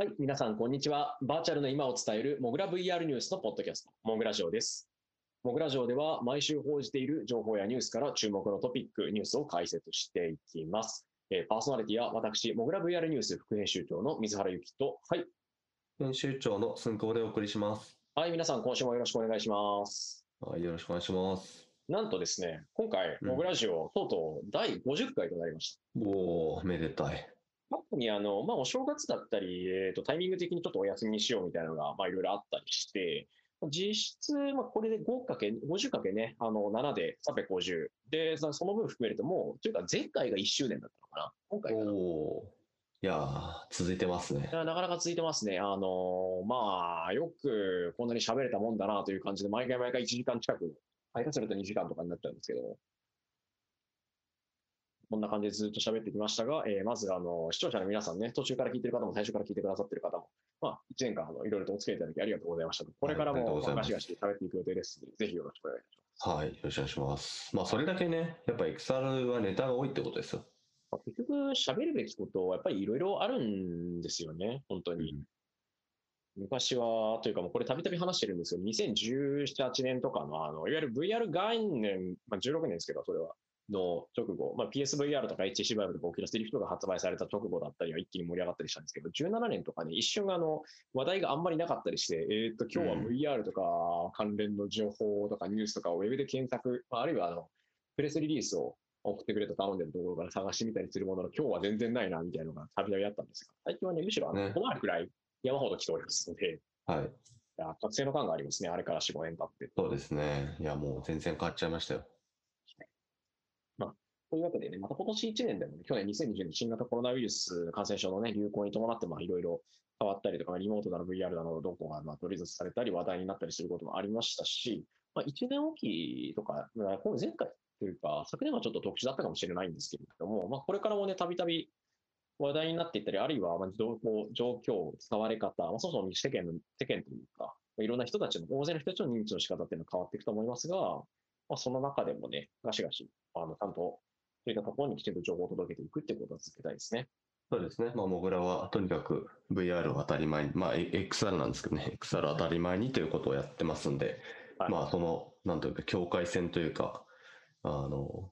はい、皆さん、こんにちは。バーチャルの今を伝える、モグラ VR ニュースのポッドキャスト、モグラジオです。モグラジオでは、毎週報じている情報やニュースから注目のトピック、ニュースを解説していきます。えーパーソナリティは私、モグラ VR ニュース副編集長の水原由紀と、はい、編集長の寸久でお送りします。はい、皆さん、今週もよろしくお願いします。はい、よろしくお願いします。なんとですね、今回、うんモグラジオ、とうとう第50回となりました。おー、めでたい。過去にあの、まあ、お正月だったり、えー、とタイミング的にちょっとお休みにしようみたいなのが、まあ、いろいろあったりして、実質、まあ、これで 5×、50× ね、あの7で350。で、そその分含めるともう、というか前回が1周年だったのかな。今回かな。おー、いやー、続いてますね。なかなか続いてますね。あのまあ、よくこんなに喋れたもんだなという感じで、毎回毎回1時間近く、下手すると2時間とかになっちゃうんですけど、こんな感じでずっと喋ってきましたが、えーまず、あの、視聴者の皆さんね、途中から聞いてる方も最初から聞いてくださってる方も、まあ、1年間、あの、いろいろとお付き合いいただきありがとうございました。これからもガシガシ喋っていく予定ですので、ぜひよろしくお願いします。はい、よろしくお願いします。まあ、それだけね、やっぱ XR はネタが多いってことですよ。まあ結局、喋るべきことはやっぱりいろいろあるんですよね、本当に。昔は、というかもうこれたびたび話してるんですけど、2017、8年とかの、あの、いわゆる VR 元年、まあ、16年ですけど、それは、の直後、まあ、PSVR とか HTC Vive とか Oculus Rift が発売された直後だったりは一気に盛り上がったりしたんですけど、17年とかね、一瞬あの、話題があんまりなかったりして、えっ、と、今日は VR とか関連の情報とかニュースとかをウェブで検索、まあ、あるいはあの、プレスリリースを送ってくれと頼んでるところから探してみたりするものの、今日は全然ないな、みたいなのがたびたびあったんですが、最近はね、むしろあの、ねこのあるくらい山ほど来ておりますので、いはい、や覚醒の感がありますね、あれから4、5年経って。そうですね。いや、もう全然変わっちゃいましたよ。というわけでね、また今年1年でもね、去年2020年新型コロナウイルス感染症のね、流行に伴って、まあいろいろ変わったりとか、リモートだの VR だの、どこがまあ取り沙汰されたり話題になったりすることもありましたし、まあ1年おきとか、まあ今前回というか、昨年はちょっと特殊だったかもしれないんですけれども、まあこれからもね、たびたび話題になっていったり、あるいはまあどうこう状況、使われ方、まあ、そもそも世間の、世間というか、いろんな人たちの、大勢の人たちの認知の仕方っていうのは変わっていくと思いますが、まあ、その中でもね、ガシガシ、あの、ちゃんとそういったところにきちんと情報を届けていくってことは続けたいですね。そうですね。まあ、モグラはとにかく VR を当たり前に、まあ、え XR なんですけどね、XR を当たり前にということをやってますんで、はいまあ、その、なんというか、境界線というか、あの、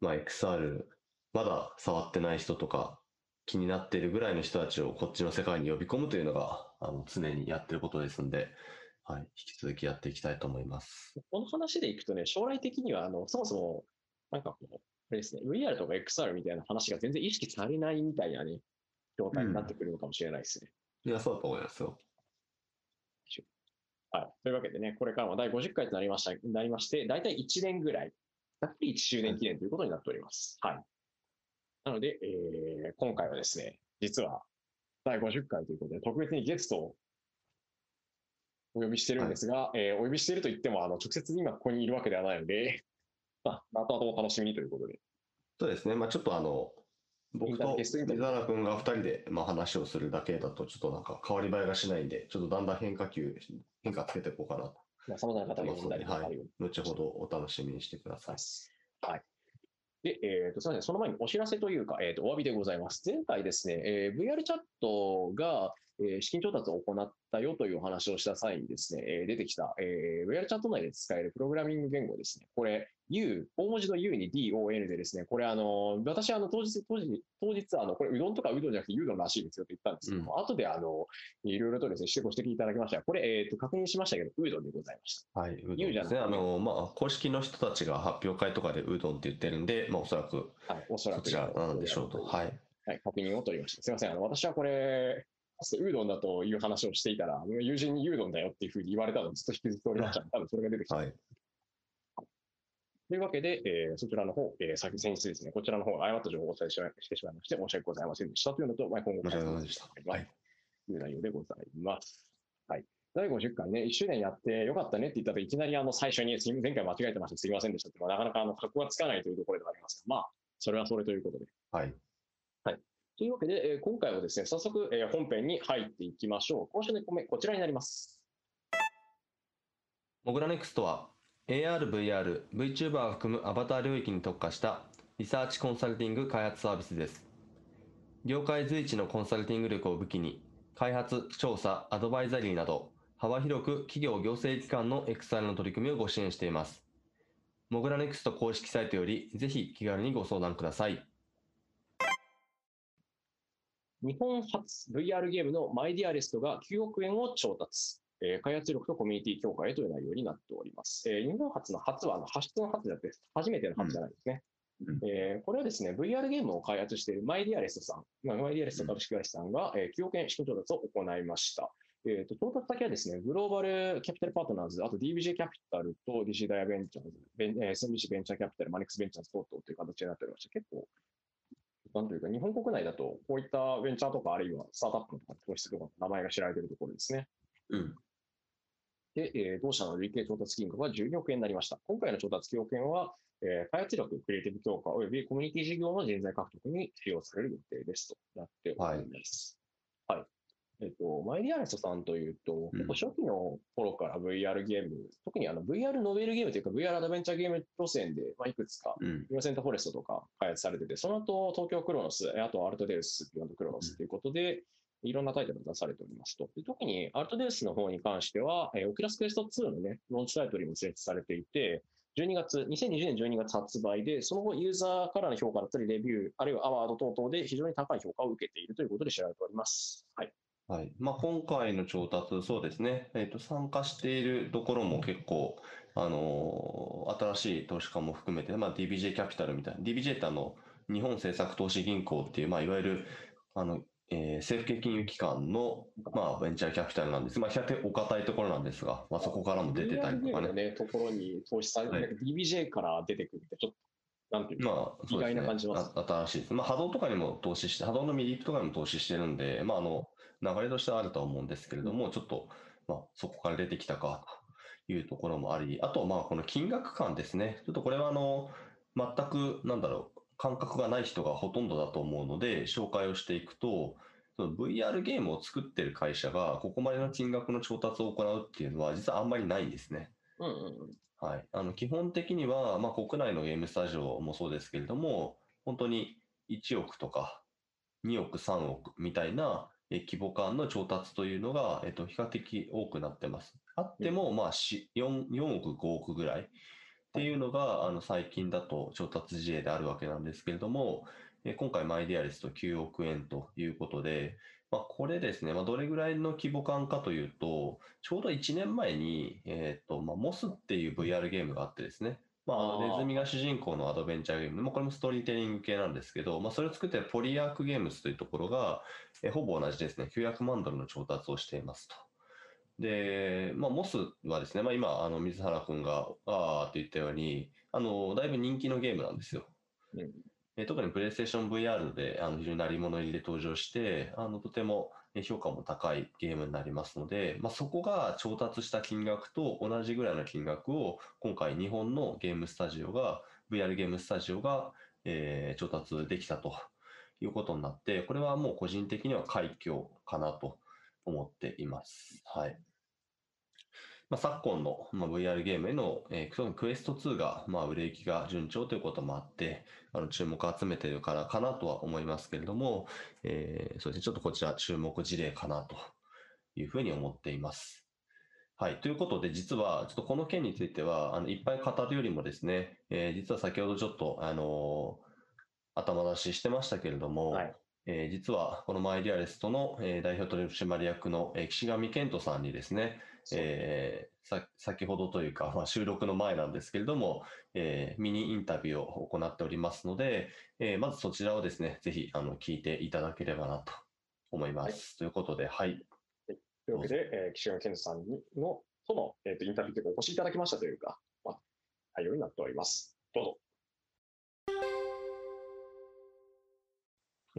まあ、XR、まだ触ってない人とか、気になっているぐらいの人たちをこっちの世界に呼び込むというのが、あの、常にやってることですんで、はい、引き続きやっていきたいと思います。この話でいくとね、将来的には、あの、そもそも、なんかこう、あれですね、VR とか XR みたいな話が全然意識されないみたいなね、状態になってくるのかもしれないですね。いや、そうだと思いますよ。はい。というわけでね、これからも第50回となりました、なりまして、大体1年ぐらい、ざっくり1周年記念ということになっております。はい。なので、えー今回はですね、実は第50回ということで、特別にゲストをお呼びしてるんですが、えーお呼びしていると言っても、あの、直接今ここにいるわけではないので、まあ、後々お楽しみにということで。そうですね。まあちょっとあの、僕と水原君が2人でまあ話をするだけだと、ちょっとなんか変わり映えがしないんで、ちょっとだんだん変化球、変化つけていこうかなとまあ、様々な方が呼んだりとかあるように後ほどお楽しみにしてください。はい。で、えっ、と、すみません。その前にお知らせというか、えっ、と、お詫びでございます。前回ですね、えー VR チャットが、えー資金調達を行ったよというお話をした際にですね、えー出てきた、えー VR チャット内で使えるプログラミング言語ですね。これ、U、大文字の U に DON でですね、これ、あの、私、あの、当日、当日、当日、あの、これ、うどんとかうどんじゃなくて、うどんらしいですよと言ったんですけども、後で、あの、いろいろとですね、ご指摘いただきましたが、これ、えっ、と、確認しましたけど、うどんでございました。はい、うどんですね。あの、まあ、公式の人たちが発表会とかでうどんって言ってるんで、まあ、おそらくはい、おそらく。そちらなんでしょうと。はい。はい、確認を取りました。すみません。あの、私はこれ、かつてうどんだという話をしていたら、友人にうどんだよっていうふうに言われたのをずっと引きずっておりました。多分それが出てきた。はい。というわけで、えーそちらの方、えー先先日ですね、こちらの方、誤った情報をお伝えしてしまいまして、申し訳ございませんでしたというのと、まあ、今後申し訳ございませんでしたはい。という内容でございます。はい。第50回ね、1周年やってよかったねって言ったと、いきなりあの最初に、前回間違えてました、すみませんでしたって、まあ、なかなかあの格好がつかないというところではありますが、まあ、それはそれということで。はい。というわけで、え今回はですね、早速、え本編に入っていきましょう。今週のコメこちらになります。モグラネクストは AR、VR、VTuber を含むアバター領域に特化したリサーチコンサルティング開発サービスです。業界随一のコンサルティング力を武器に開発、調査、アドバイザリーなど、幅広く企業行政機関の XR の取り組みをご支援しています。モグラネクスト公式サイトより、ぜひ気軽にご相談ください。日本初 VR ゲームのマイディアレストが9億円を調達。えー、開発力とコミュニティ強化へという内容になっております。えー、日本初の初はあの発出の初じゃなくて、初めての初じゃないですね。うん、えー、これはですね、VR ゲームを開発しているマイディアレストさん、マイディアレスト株式会社さんが、えー、9億円資金調達を行いました。えーと、調達先はですね、グローバルキャピタルパートナーズ、あと DBJ キャピタルと DC ダイヤベンチャーズ、ベンえー、SMBC ベンチャーキャピタル、マネックスベンチャーズ等々という形になっておりまして、結構、なんというか、日本国内だと、こういったベンチャーとか、あるいはスタートアップとか投資とかの名前が知られているところですね。うん。で、えー、同社の累計調達金額は12億円になりました。今回の調達9億円は、えー、開発力、クリエイティブ強化及びコミュニティ事業の人材獲得に使用される予定ですとなっております。はい、はいえっと、 MyDearest さんというと、結構初期の頃から VR ゲーム、特にあの VR ノベルゲームというか VR アドベンチャーゲーム路線で、まあ、いくつか、 Innocent Forest とか開発されてて、その後東京 Chronos、あと ALTDEUS、Beyond Chronos ということで、いろんなタイトルが出されておりますと。で特に ALTDEUS の方に関しては、えー、 Oculus Quest 2のね、ローンチタイトルにも設置されていて、12月、2020年12月発売で、その後ユーザーからの評価だったり、レビュー、あるいはアワード等々で非常に高い評価を受けているということで知られております。はい。はいまあ、今回の調達、そうですね、えーと、参加しているところも結構、あのー、新しい投資家も含めて、まあ、DBJ キャピタルみたいな、DBJ ってあの日本政策投資銀行っていう、まあ、いわゆるあの、えー、政府系金融機関の、まあ、ベンチャーキャピタルなんです、まあ、比較的お堅いところなんですが、まあ、そこからも出てたりとかね。ねところに投資されて、はい、DBJ から出てくるって、ちょっとなんていうか、まあ、意外な感じます。新しいです。まあ、波動とかにも投資して、波動のミリップとかにも投資してるんで、まあ、あの、流れとしてはあるとは思うんですけれども、ちょっと、まあ、そこから出てきたかというところもあり、あと、まあ、この金額感ですね。ちょっとこれは、あの、全く、なんだろう、感覚がない人がほとんどだと思うので、紹介をしていくと、その VR ゲームを作ってる会社が、ここまでの金額の調達を行うっていうのは、実はあんまりないんですね。うんうんはい、あの基本的には、まあ、国内のゲームスタジオもそうですけれども、本当に1億とか2億、3億みたいな規模感の調達というのが、えっと、比較的多くなってます。あっても、まあ4、4億、5億ぐらいっていうのが、あの最近だと調達事例であるわけなんですけれども、今回、マイディアレスと9億円ということで、まあ、これですね、まあ、どれぐらいの規模感かというと、ちょうど1年前に、えっ、ー、と、まあ、モスっていう VR ゲームがあってですね、まあ、ネズミが主人公のアドベンチャーゲーム、まあ、これもストーリーテリング系なんですけど、まあ、それを作っているポリアークゲームズというところが、えほぼ同じですね、900万ドルの調達をしていますと。で、まあ、モスはですね、まあ、今、あの水原君が、ああって言ったように、あの、だいぶ人気のゲームなんですよ。うん、え特にプレイステーション VR であの非常に鳴り物入りで登場して、あのとても評価も高いゲームになりますので、まあ、そこが調達した金額と同じぐらいの金額を今回日本のゲームスタジオが VR ゲームスタジオが、えー、調達できたということになってこれはもう個人的には快挙かなと思っています。はいまあ、昨今の、まあ、VR ゲームへの、えー、クエスト2が、まあ、売れ行きが順調ということもあって、あの注目を集めているからかなとは思いますけれども、えー、そうですね、ちょっとこちら注目事例かなというふうに思っています。はい。ということで、実は、ちょっとこの件については、あの、いっぱい語るよりもですね、えー、実は先ほどちょっと、あのー、頭出ししてましたけれども、はい、えー、実は、このマイディアレストの、えー、代表取締役の、えー、岸上健人さんにですね、えー、さ先ほどというか、まあ、収録の前なんですけれども、えー、ミニインタビューを行っておりますので、えー、まずそちらをですね、ぜひあの聞いていただければなと思います。はい、ということで、はい。というわけで、えー、岸上健さんのとの、えーと、インタビューというか、お越しいただきましたというか、まあ、内容になっております。どうぞ。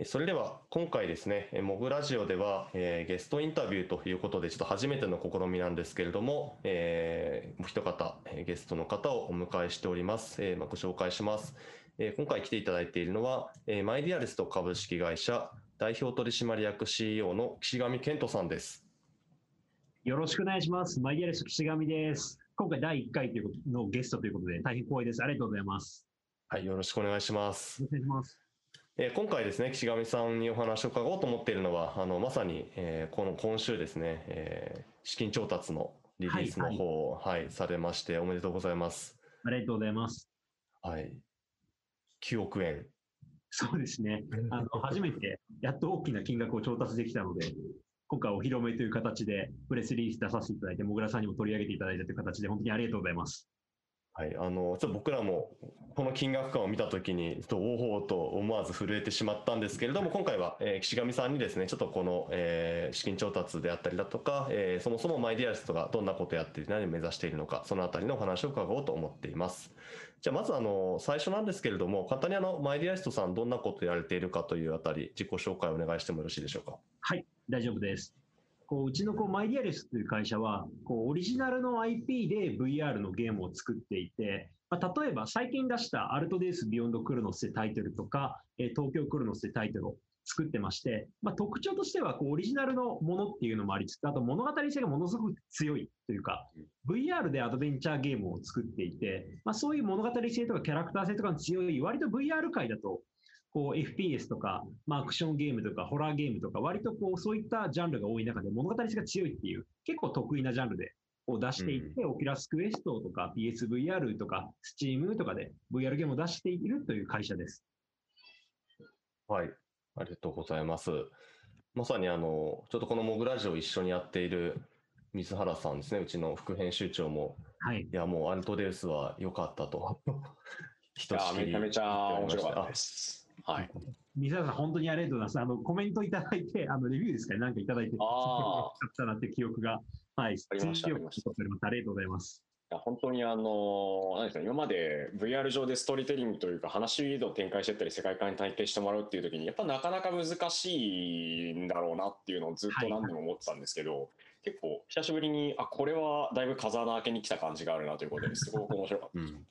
それでは今回ですね、モグラジオでは、えー、ゲストインタビューということで、ちょっと初めての試みなんですけれども、えー、もう一方、ゲストの方をお迎えしております。えー、まあ、ご紹介します。えー、今回来ていただいているのは、えー、マイディアレスト株式会社代表取締役 CEO の岸上健人さんです。よろしくお願いします。マイディアレスト岸上です。今回第1回というのゲストということで、大変光栄です。ありがとうございます。はい、よろしくお願いします。お願いします。えー今回ですね、岸上さんにお話を伺おうと思っているのは、あのまさに、えーこの今週ですね、えー資金調達のリリースの方を、はいされまして、おめでとうございます。ありがとうございます。はい。9億円。そうですね。あの、初めて、やっと大きな金額を調達できたので、今回お披露目という形で、プレスリリース出させていただいて、もぐらさんにも取り上げていただいたという形で、本当にありがとうございます。はい、あのちょっと僕らもこの金額感を見たときに、ちょっとおおと思わず震えてしまったんですけれども、今回は、えー岸上さんにですね、ちょっとこの、えー資金調達であったりだとか、えーそもそもマイディアリストがどんなことをやっていて何を目指しているのか、そのあたりのお話を伺おうと思っています。じゃあまずあの最初なんですけれども、簡単にあのマイディアリストさん、どんなことをやられているかというあたり、自己紹介をお願いしてもよろしいでしょうか？はい、大丈夫です。こううちのこうマイディアリスという会社は、こうオリジナルの IP で VR のゲームを作っていて、まあ、例えば最近出したアルトデイス・ビヨンド・クロノスってタイトルとか、え東京クロノスってタイトルを作ってまして、まあ、特徴としてはこうオリジナルのものっていうのもありつつ、あと物語性がものすごく強いというか、VR でアドベンチャーゲームを作っていて、まあ、そういう物語性とかキャラクター性とかの強い、割と VR 界だとこう FPS とか、まあ、アクションゲームとか、ホラーゲームとか、割とこうそういったジャンルが多い中で、物語性が強いっていう、結構特異なジャンルでを出していって、 Oculus Quest とか PSVR とか Steam とかで VR ゲームを出しているという会社です。はい、ありがとうございます。まさにあの、ちょっとこのモグラジオを一緒にやっている水原さんですね、うちの副編集長も、はい。いや、もうアルトデウスは良かったと。ひとしきりめちゃめちゃ面白かったです。はい。水原さん、本当にありがとうございます。あの、コメントいただいて、あの、レビューですかね、なんかいただいて、あ嬉しかったなって記憶が、はい、ありましたありました。ありがとうございます。いや本当にあの、何ですか、今まで VR 上でストーリーテリングというか、話を展開してったり、世界観に体験してもらうっていう時に、やっぱなかなか難しいんだろうなっていうのをずっと何度も思ってたんですけど、結構久しぶりに、あ、これはだいぶ風穴開けに来た感じがあるなということですごく面白かった。うん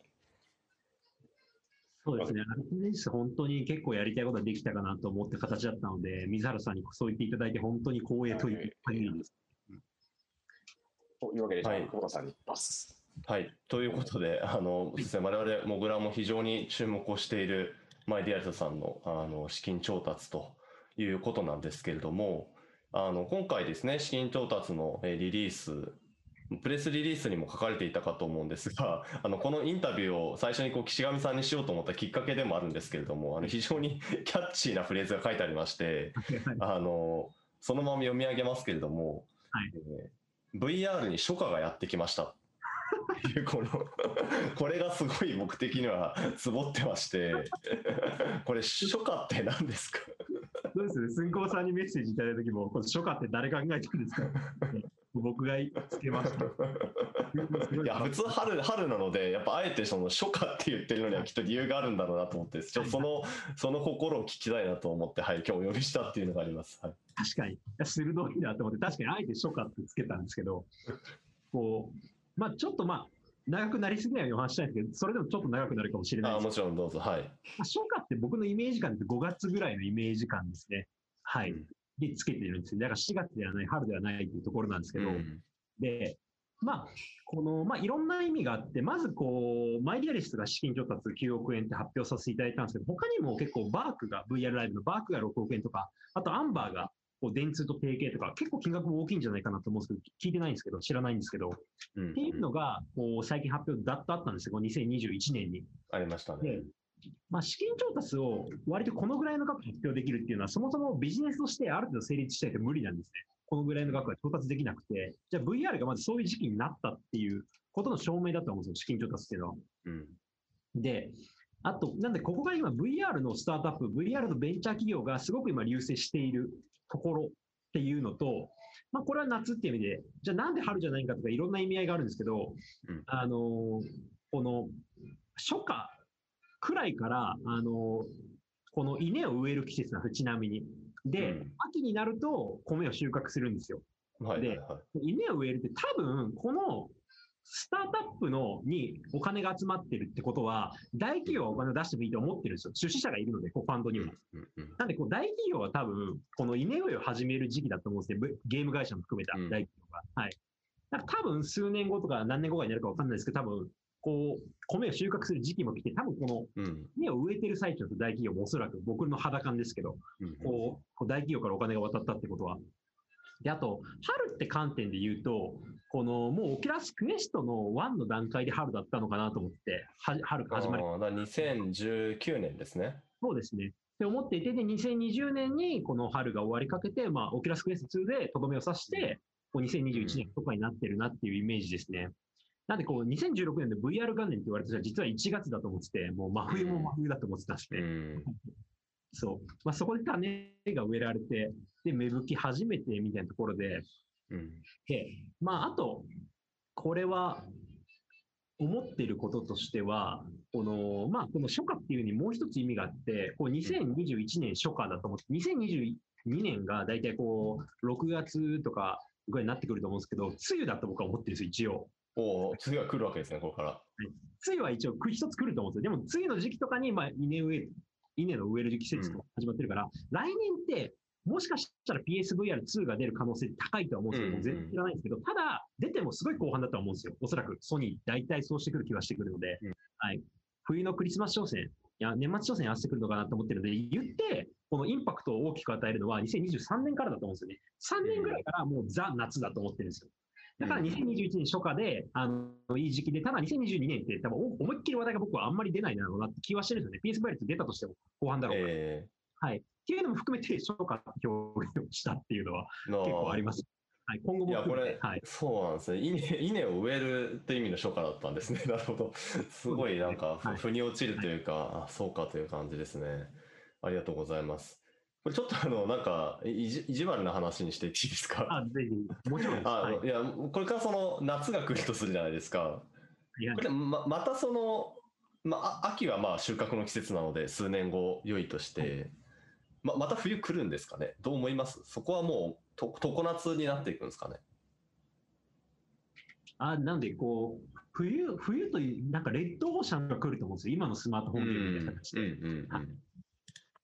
そうですね。アルティメス本当に結構やりたいことができたかなと思って形だったので、水原さんにそう言っていただいて本当に光栄という限りです。というわけで、じゃあはい久保田さんにパス。はい、ということで、あのそうですね、我々モグラも非常に注目をしているマイディアリストさんのあの資金調達ということなんですけれども、あの今回ですね、資金調達のえーリリース、プレスリリースにも書かれていたかと思うんですが、あのこのインタビューを最初にこう岸上さんにしようと思ったきっかけでもあるんですけれども、あの非常にキャッチーなフレーズが書いてありまして、あのそのまま読み上げますけれども、はいえー VR に初夏がやってきました。いうこの これがすごい僕的にはツボってまして、これ初夏って何ですか？そうです？ね。寸光さんにメッセージいただいた時も、初夏って誰考えたんですか？僕がつけました。いや普通春春なのでやっぱあえてその初夏って言ってるのにはきっと理由があるんだろうなと思ってちょそのその心を聞きたいなと思ってはい今日お呼びしたっていうのがあります。はい確かに。鋭いなと思って、確かにあえて初夏ってつけたんですけど、こう、まあちょっとまあ、長くなりすぎないようにお話ししたいんですけど、それでもちょっと長くなるかもしれないですあもちろんどうぞはい。まあ初夏って僕のイメージ感って5月ぐらいのイメージ感ですね。はい。うんで、つけてるんですよ。だから4月ではない、春ではないっていうところなんですけど、うんで、まあ、この、まあ、いろんな意味があって、まずこう、マイディアリストが資金調達9億円って発表させていただいたんですけど、他にも結構バークが、VR ライブのバークが6億円とか、あとアンバーが、こう電通と提携とか、結構金額も大きいんじゃないかなと思うんですけど、聞いてないんですけど、知らないんですけど、うんっていうのが、こう、最近発表だっとあったんですよ、この2021年に。ありましたねで。、まあ、資金調達を割とこのぐらいの額発表できるっていうのは、そもそもビジネスとしてある程度成立しないと無理なんですね。このぐらいの額が調達できなくて、じゃあ VR がまずそういう時期になったっていうことの証明だと思うんですよ、資金調達っていうのは。うんで、あと、なんで、ここが今 VR のスタートアップ、VR のベンチャー企業がすごく今流星しているところっていうのと、まあ、これは夏っていう意味で、じゃあなんで春じゃないかとかいろんな意味合いがあるんですけど、うんあのーこの初夏くらいから、あのーこの稲を植える季節なんですよちなみに。で、うん秋になると米を収穫するんですよ。ではいはいはい。稲を植えるって多分、このスタートアップのにお金が集まってるってことは、大企業はお金を出してもいいと思ってるんですよ。出資者がいるので、こうファンドには。うんうんなんで、こう大企業は多分、この稲植えを始める時期だと思うんですね。ぶゲーム会社も含めたうん大企業が。はい。なんか多分、数年後とか何年後かになるかわかんないですけど、多分、こう、米を収穫する時期も来て、多分このうん。稲を植えてる最中の大企業もおそらく僕の肌感ですけど、うんこう、大企業からお金が渡ったってことは。で、あと、春って観点で言うと、この、もう Oculus Quest の1の段階で春だったのかなと思って、は春始まり。あーだから2019年ですね。そうですね。って思っていて、で、2020年にこの春が終わりかけて、まあ、 Oculus Quest 2でとどめを刺して、こう2021年とかになってるなっていうイメージですね。なんで、こう、2016年で VR 元年って言われてたら、実は1月だと思ってて、もう真冬も真冬だと思ってたんですね。うん。そう。まあ、そこで種が植えられて、で、芽吹き始めてみたいなところで、うん。で、まあ、あと、これは、思っていることとしては、この、まあ、この初夏っていうにもう一つ意味があって、こう2021年初夏だと思って、2022年が大体こう、6月とかぐらいになってくると思うんですけど、梅雨だと僕は思ってるんですよ、一応。おお、次が来るわけですね、ここから。梅雨は一応く一つ来ると思うんですよ。でも、梅雨の時期とかに、まあ、稲植え、稲の植える季節とか始まってるから、来年って、もしかしたら PSVR2 が出る可能性高いとは思うんですけど、うんうん全然知らないんですけど、ただ、出てもすごい後半だとは思うんですよ。おそらく、ソニー、大体そうしてくる気はしてくるので、うんはい。冬のクリスマス商戦、いや、年末商戦合わせてくるのかなと思ってるので、言って、このインパクトを大きく与えるのは2023年からだと思うんですよね。3年ぐらいからもうザ・夏だと思ってるんですよ。だからうん2021年初夏で、あの、いい時期で、ただ2022年って多分お思いっきり話題が僕はあんまり出ないだろうなって気はしてるんですよね。PSVR って出たとしても後半だろうから。えはい。っていうのも含めて初夏って表現をしたっていうのは結構あります。はい。今後もいや、これはい。、そうなんですね。稲、稲を植えるって意味の初夏だったんですね。なるほど。すごいなんか、腑に落ちるというか、あ、そうかという感じですね。ありがとうございます。これちょっとあの、なんか、いじ意地悪な話にしていいですか？あ、ぜひ、もちろんです。あはい。いや、これからその夏が来るとするじゃないですか。いやこれままたその、まあ、あ秋はまあ収穫の季節なので数年後良いとして、ままた冬来るんですかね？どう思います？そこはもうと常夏になっていくんですかね？あ、なんで、こう、冬、冬という、なんかレッドオーシャンが来ると思うんですよ。今のスマートフォンゲームみたいな形で。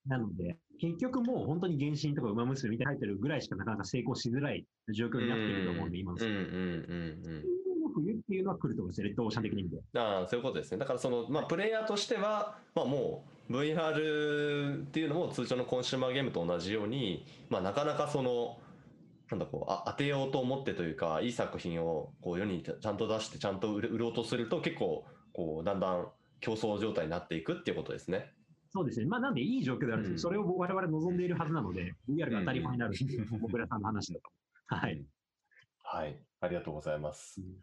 なので、結局もう本当に原神とか馬娘みたいに入ってるぐらいしかなかなか成功しづらい状況になっていると思うんで、今のうんうんうんうん冬っていうのは来ると思うんですよ、レッドオーシャン的に見て。ああそういうことですねだからその、まあ、プレイヤーとしては、まあ、もう VR っていうのも通常のコンシューマーゲームと同じように、まあ、なかなかそのなんだこうあ当てようと思ってというかいい作品をこう世にちゃんと出してちゃんと売ろうとすると結構こうだんだん競争状態になっていくっていうことですね。そうですね。まあ、なんでいい状況であるんですけど、うんそれを我々望んでいるはずなので、VR が当たり前になるっていう、僕らさんの話だと。はい。はい、ありがとうございます。うん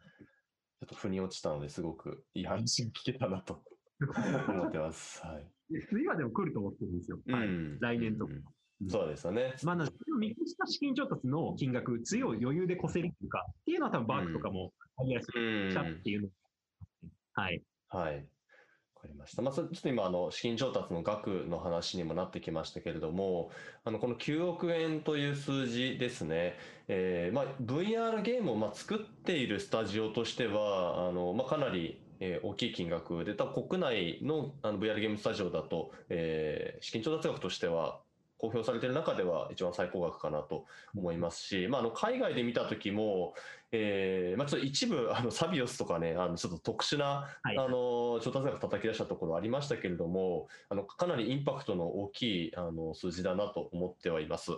ちょっと腑に落ちたのですごくいい話が聞けたなと 思ってます。はい。で冬はでも来ると思ってるんですよ。はい。うん来年とかうんそうですよね。まあ、なので見越した資金調達の金額、強い余裕で越せるっていうか、っていうのは多分バークとかも、ありやすくうんしたっていうの。はい。はい。わかりました。まあ、ちょっと今、あの、資金調達の額の話にもなってきましたけれども、あの、この9億円という数字ですね。えーまあ、VR ゲームを、まあ、作っているスタジオとしては、あの、まあ、かなり、えー大きい金額で、多分国内のあの VR ゲームスタジオだと、えー資金調達額としては、公表されている中では一番最高額かなと思いますし、まあ、あの海外で見た時も、えーまあ、ちょっと一部あのサビオスとかねあのちょっと特殊な、はいあの調達額叩き出したところありましたけれどもあのかなりインパクトの大きいあの数字だなと思ってはいます。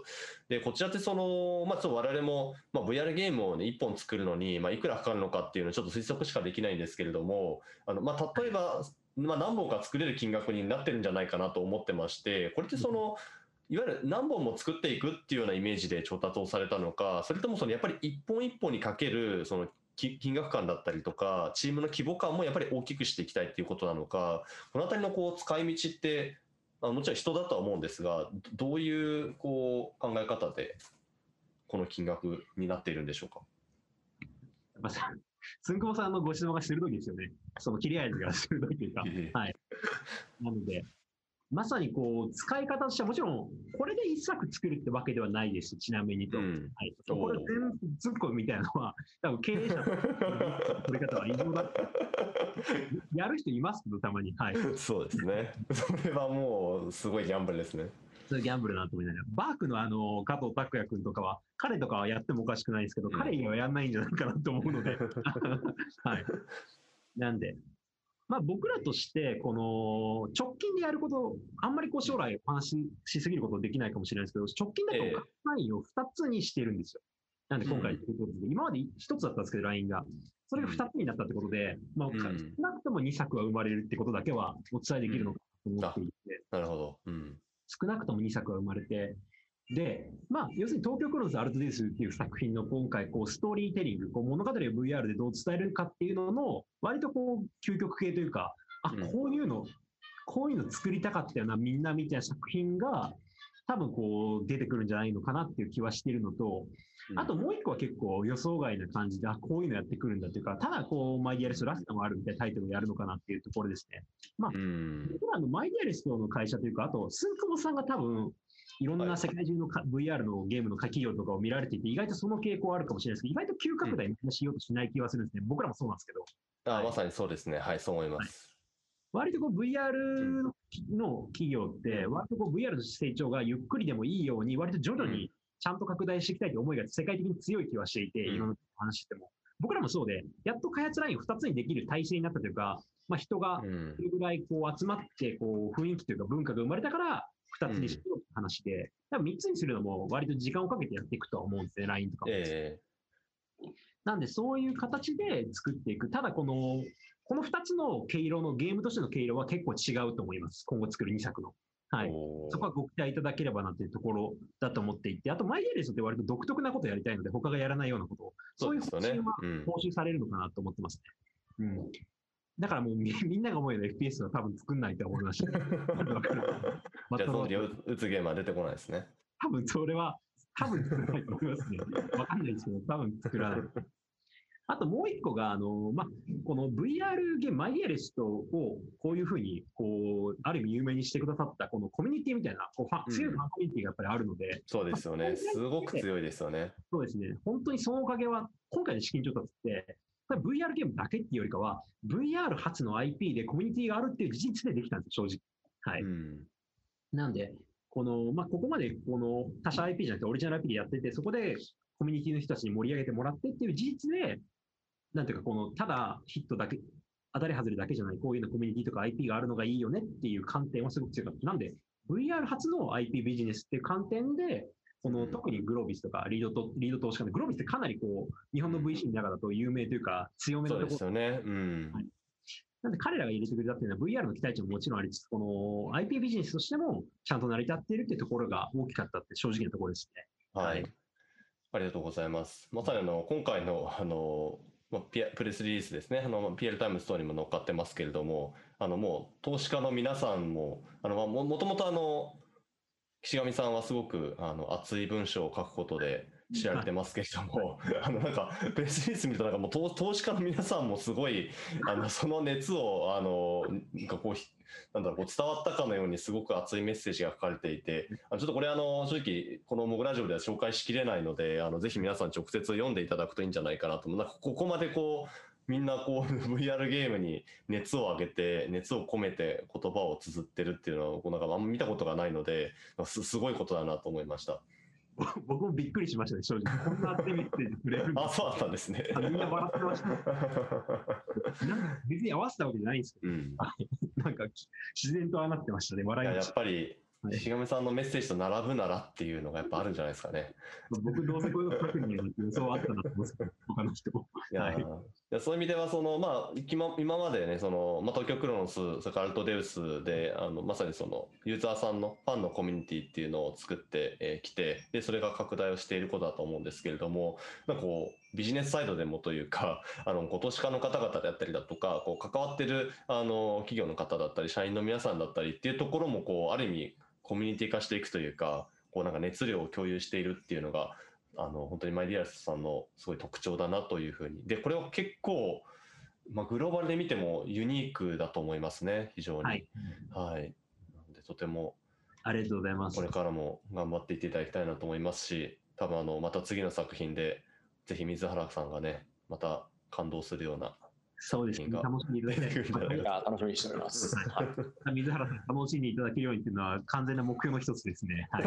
でこちらってその、まあ、ちょっと我々も、まあ、VR ゲームを、ね、1本作るのに、まあ、いくらかかるのかっていうのをちょっと推測しかできないんですけれどもあの、まあ、例えば、まあ、何本か作れる金額になってるんじゃないかなと思ってましてこれってその、いわゆる何本も作っていくっていうようなイメージで調達をされたのか、それともそのやっぱり一本一本にかけるそのき金額感だったりとか、チームの規模感もやっぱり大きくしていきたいっていうことなのか、このあたりのこう使い道って、あもちろん人だとは思うんですが、どどういうこう考え方でこの金額になっているんでしょうか？まあ、さつんくぼさんのご指導が鋭いですよね。その切れ味が鋭いというか。はい。なので、まさにこう、使い方としてはもちろん、これで一作作るってわけではないです、ちなみにと。うんはい。これ全部ずっこみたいなのは、多分経営者の取り方は異常だって。やる人いますけど、たまに。はい。そうですね。それはもうすごいギャンブルですね。それギャンブルだなと思いながら。バークのあの、加藤拓也君とかは、彼とかはやってもおかしくないですけど、うん彼にはやんないんじゃないかなと思うので。はい。なんで、まあ、僕らとして、この直近でやること、あんまりこう将来お話ししすぎることできないかもしれないですけど、直近だとええ範囲を2つにしてるんですよ。なんで今回ということで、今まで1つだったんですけど、LINE が。それが2つになったってことで、まあ、うん少なくとも2作は生まれるってことだけはお伝えできるのかと思っていて、なるほど。うん。少なくとも2作は生まれて、で、まあ、要するに東京クロノスアルトデイスっていう作品の今回、こう、ストーリーテリング、こう、物語を VR でどう伝えるかっていうのの、割とこう、究極系というか、あ、うんこういうの、こういうの作りたかったよな、みんなみたいな作品が、多分こう、出てくるんじゃないのかなっていう気はしているのと、あともう一個は結構予想外な感じで、あ、こういうのやってくるんだっていうか、ただこう、マイディアレストラストもあるみたいなタイトルをやるのかなっていうところですね。うん。僕らのマイディアリストの会社というか、あと、スンクボさんが多分、いろんな世界中のか VR のゲームの企業とかを見られていて、意外とその傾向あるかもしれないですけど、意外と急拡大みんなしようとしない気はするんですね。僕らもそうなんですけど、あまさにそうですね。はい、そう思います。割とこう VR のの企業って、割とこう VR の成長がゆっくりでもいいように、割と徐々にちゃんと拡大していきたいという思いが世界的に強い気はしていて、うんいろんな話しても。僕らもそうで、やっと開発ラインを2つにできる体制になったというか、まあ、人がうんそ。れぐらいこう集まってこう雰囲気というか文化が生まれたから2つにしようって話で、多分3つにするのも割と時間をかけてやっていくとは思うんですね、LINE とかも。えなんでそういう形で作っていく。ただこの、この2つの毛色のゲームとしての毛色は結構違うと思います。今後作る2作の。えはい。そこはご期待いただければなというところだと思っていて、あとマイディアレスって割と独特なことをやりたいので、他がやらないようなことを、そういう方針は。うん。報酬されるのかなと思ってますね。うん。だからもうみ みんなが思うような FPS は多分作んないと思いました。じゃあ、たゾンビを撃つゲームは出てこないですね。多分それは、多分作らないと思いますね。わかんないですけど、多分作らない。あともう一個が、あの、まあ、この VR ゲーム、マイディアレストをこういうふうに、こう、ある意味有名にしてくださった、このコミュニティみたいな、こうファンうん強いファンコミュニティがやっぱりあるので、そうですよね。すごく強いですよね。そうですね。本当にそのおかげは、今回の資金調達って、VR ゲームだけっていうよりかは、VR 初の IP でコミュニティがあるっていう事実でできたんですよ、正直。はい。うん。なんで、この、まあ、ここまで、この他社 IP じゃなくてオリジナル IP でやってて、そこでコミュニティの人たちに盛り上げてもらってっていう事実で、なんていうか、この、ただヒットだけ、当たり外れだけじゃない、こういうのコミュニティとか IP があるのがいいよねっていう観点はすごく強かった。なんで、VR 初の IP ビジネスっていう観点で、この、うん特にグロービスとかリードと、リード投資家で、グロービスってかなりこう、日本の VC の中だと有名というか、強めのそうところですよね。うん。なんで彼らが入れてくれたっていうのは VR の期待値ももちろんありつつ、この IP ビジネスとしてもちゃんと成り立っているっていうところが大きかったって正直なところですね。ははいい。ありがとうございます。まさにあの、今回の、あの、まあ、ピアプレスリリースですね。あの、まあ PL タイムストーリーにも乗っかってますけれども、あの、もう、投資家の皆さんも、あの、まあも、もともとあの、岸上さんはすごく、あの、熱い文章を書くことで知られてますけれども、あの、なんか、プレスリリース見ると、なんかもう投、投資家の皆さんもすごい、あの、その熱を、あの、なんかこう、ひなんだろう、こう伝わったかのようにすごく熱いメッセージが書かれていて、あのちょっとこれあの、正直、このモグラジオでは紹介しきれないので、あの、ぜひ皆さん直接読んでいただくといいんじゃないかなと。なんかここまでこう、みんなこう VR ゲームに熱を上げて、熱を込めて言葉を綴ってるっていうのは、こうなんかあんま見たことがないので、すすごいことだなと思いました。僕もびっくりしましたね、正直。こんな熱いメッセージくれるんだあ、そうだったんですね。あみんな笑ってました。なんか別に合わせたわけじゃないんですけうん。ど、なんか自然とああなってましたね、笑いまし。ったぱり、はいしがみさんのメッセージと並ぶならっていうのがやっぱあるんじゃないですかね。僕どうせこういうの書くんやなって予想はあったなと思うんですけど、他の人も。いやそういう意味ではその、まあ、今今までねその、まあ、東京クロノスそれからアルトデウスであのまさにそのユーザーさんのファンのコミュニティっていうのを作ってき、てでそれが拡大をしていることだと思うんですけれどもなんかこうビジネスサイドでもというか あのこう投資家の方々であったりだとかこう関わってるあの企業の方だったり社員の皆さんだったりっていうところもこうある意味コミュニティ化していくというかこうなんか熱量を共有しているっていうのがあの本当にマイディアスさんのすごい特徴だなというふうに。でこれを結構、まあ、グローバルで見てもユニークだと思いますね非常に。はい、はい。でとてもありがとうございます。これ。からも頑張っていっていただきたいなと思いますし多分あのまた次の作品でぜひ水原さんがねまた感動するようなそうですね、が楽しんでいただきたい出てくる楽しみにしております。はい。水原さんに楽しんでいただけるようにっていうのは完全な目標の一つですね。はい。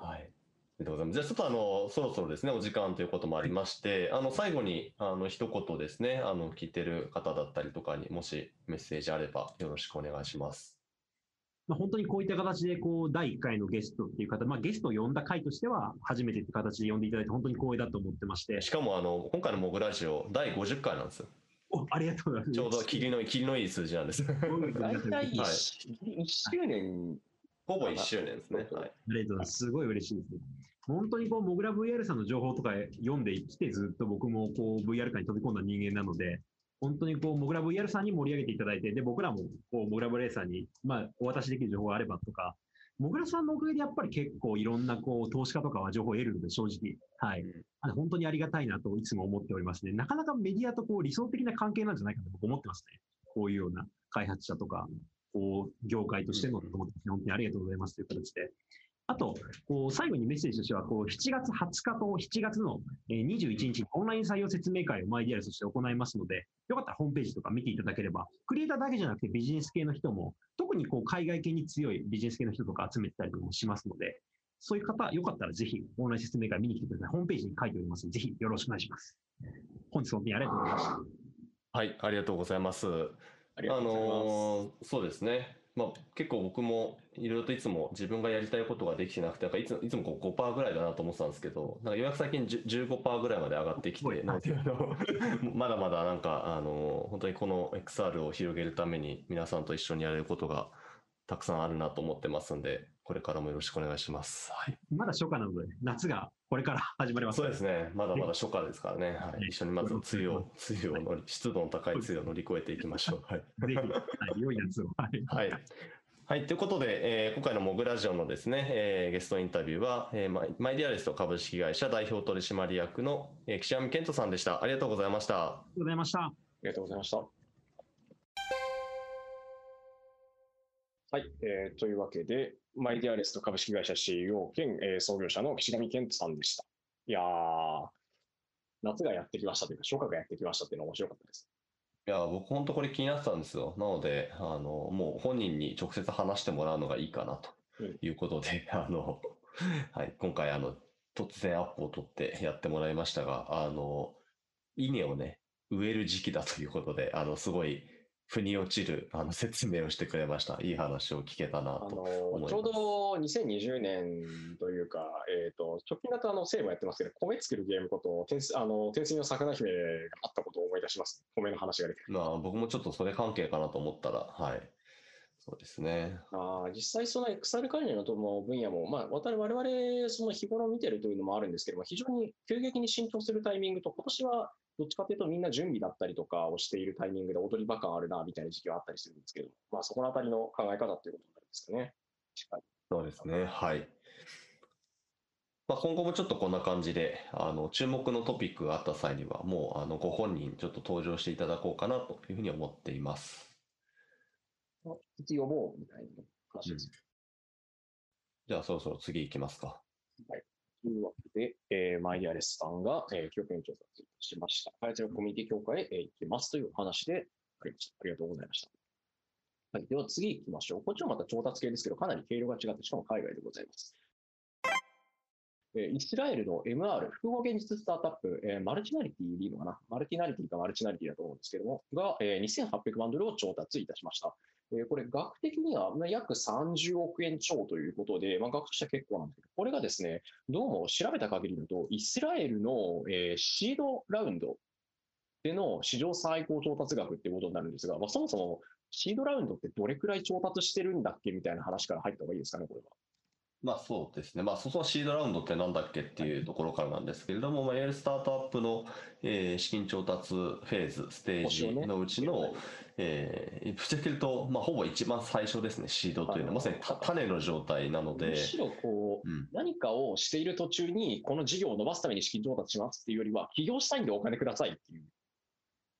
はい。でとうござい。ます。じゃあちょっとあの、そろそろですね、お時間とい。うこともありまして、あの、最後に、あの、一言ですね、あの、聞い。てる方だったりとかにもしメッセージあればよろしくお願い。します。まあ、本当にこういった形で、こう、第1回のゲストっていう方、まあ、ゲストを呼んだ回としては、初めてって形で呼んでいただいて、本当に光栄だと思ってまして、しかもあの、今回のモグラジオ第50回なんですよ。おありがとうございます。ちょうど霧の、霧のいい数字なんです。大体はい1周年、ほぼ1周年ですね。はい。ありがとうございます。すごい嬉しいですね。本当にこう、モグラ VR さんの情報とか読んできて、ずっと僕もこう、VR 界に飛び込んだ人間なので、本当にこう、モグラ VR さんに盛り上げていただいて、で、僕らもこう、モグラ VR さんに、まあ、お渡しできる情報があればとか、モグラさんのおかげでやっぱり結構いろんなこう、投資家とかは情報を得るので、正直。はい。あの本当にありがたいなといつも思っておりますね。なかなかメディアとこう理想的な関係なんじゃないかと僕思ってますね。こういうような開発者とか、こう、業界としての本当にありがとうございますという形で。あと、こう最後にメッセージとしては、こう7月20日と7月のえー21日にオンライン採用説明会をマイディアルとして行いますので、よかったらホームページとか見ていただければ、クリエイターだけじゃなくてビジネス系の人も、特にこう海外系に強いビジネス系の人とか集めてたりもしますので、そういう方、よかったらぜひオンライン説明会見に来てください。ホームページに書いておりますので、ぜひよろしくお願いします。本日本当にありがとうございました。はい、ありがとうございます。あ。のーそうですね。まあ、結構僕もいろいろといつも自分がやりたいことができてなくて、なんかいついつもこう5%ぐらいだなと思ってたんですけど、なんかようやく最近10 15%ぐらいまで上がってきて、なんていうの、まだまだなんか、あのー本当にこの XR を広げるために皆さんと一緒にやれることがたくさんあるなと思ってますんで、これからもよろしくお願いします。はい。まだ初夏なので、夏がこれから始まります。そうですね。まだまだ初夏ですからね。はい。一緒にまず梅雨を、梅雨を乗り、湿度の高い梅雨を乗り越えていきましょう。はい。ぜひ、はい、良い夏を。はい。はい。はい。ということで、えー今回のモグラジオのですね、えーゲストインタビューは、えーマイマイディアレスト株式会社代表取締役の、えー岸上健人さんでした。ありがとうございました。ありがとうございました。ありがとうございました。はい、えーというわけで、マイディアレスト株式会社 CEO 兼、えー創業者の岸上健人さんでした。いやー、夏がやってきましたというか、初夏がやってきましたっていうのは面白かったです。いや、僕本当これ気になってたんですよ。なので、あの、もう本人に直接話してもらうのがいいかなということで、あの、はい、今回あの、突然アップを取ってやってもらいましたが、あの、稲をね、植える時期だということで、あの、すごい、腑に落ちるあの説明をしてくれました。いい話を聞けたなと。ちょうど2020年というか、えー、と直近だとあのセーもやってますけど、米作るゲームこと、天水あの天水の魚姫があったことを思い出します。米の話が出て。まあ、僕もちょっとそれ関係かなと思ったら、はい。そうですね。あー実際、その XR 関連の分野も、まあ、我々、その日頃見てるというのもあるんですけども、非常に急激に浸透するタイミングと、今年はどっちかというとみんな準備だったりとかをしているタイミングで踊り場感あるな、みたいな時期はあったりするんですけど、まあ、そこのあたりの考え方っていうことになるんですかね。そうですね。はい。まあ、今後もちょっとこんな感じで、あの、注目のトピックがあった際には、もう、あの、ご本人ちょっと登場していただこうかなというふうに思っています。うみたいな話です。じゃあ、そろそろ次行きますか。というわけで、えーマイディアレスさんが、えー、教訓調査をしました。開発力コミュニティ協会へ、えー行きますという話でありました。ありがとうございました。はい、では次行きましょう。こっちはまた調達系ですけど、かなり経路が違って、しかも海外でございます。えーイスラエルの MR、複合現実スタートアップ、えーマルチナリティでいいのかな？マルティナリティかマルチナリティだと思うんですけども、が、えー2800万ドルを調達いたしました。これ、額的には約30億円超ということで、まあ、額としては結構なんですけど、これがですね、どうも調べた限りだと、イスラエルの、えーシードラウンドでの史上最高調達額っていうことになるんですが、まあ、そもそもシードラウンドってどれくらい調達してるんだっけみたいな話から入った方がいいですかね、これは。まあそうですね。まあそのシードラウンドってなんだっけっていうところからなんですけれども、まあ、いわゆるスタートアップの、えー資金調達フェーズ、ステージのうちの、えー、ぶっちゃけると、まあほぼ一番最初ですね、シードというの。は、まさにた種の状態なので。む、しろこう、うん。何かをしている途中に、この事業を伸ばすために資金調達しますっていうよりは、起業したいんでお金くださいっていう。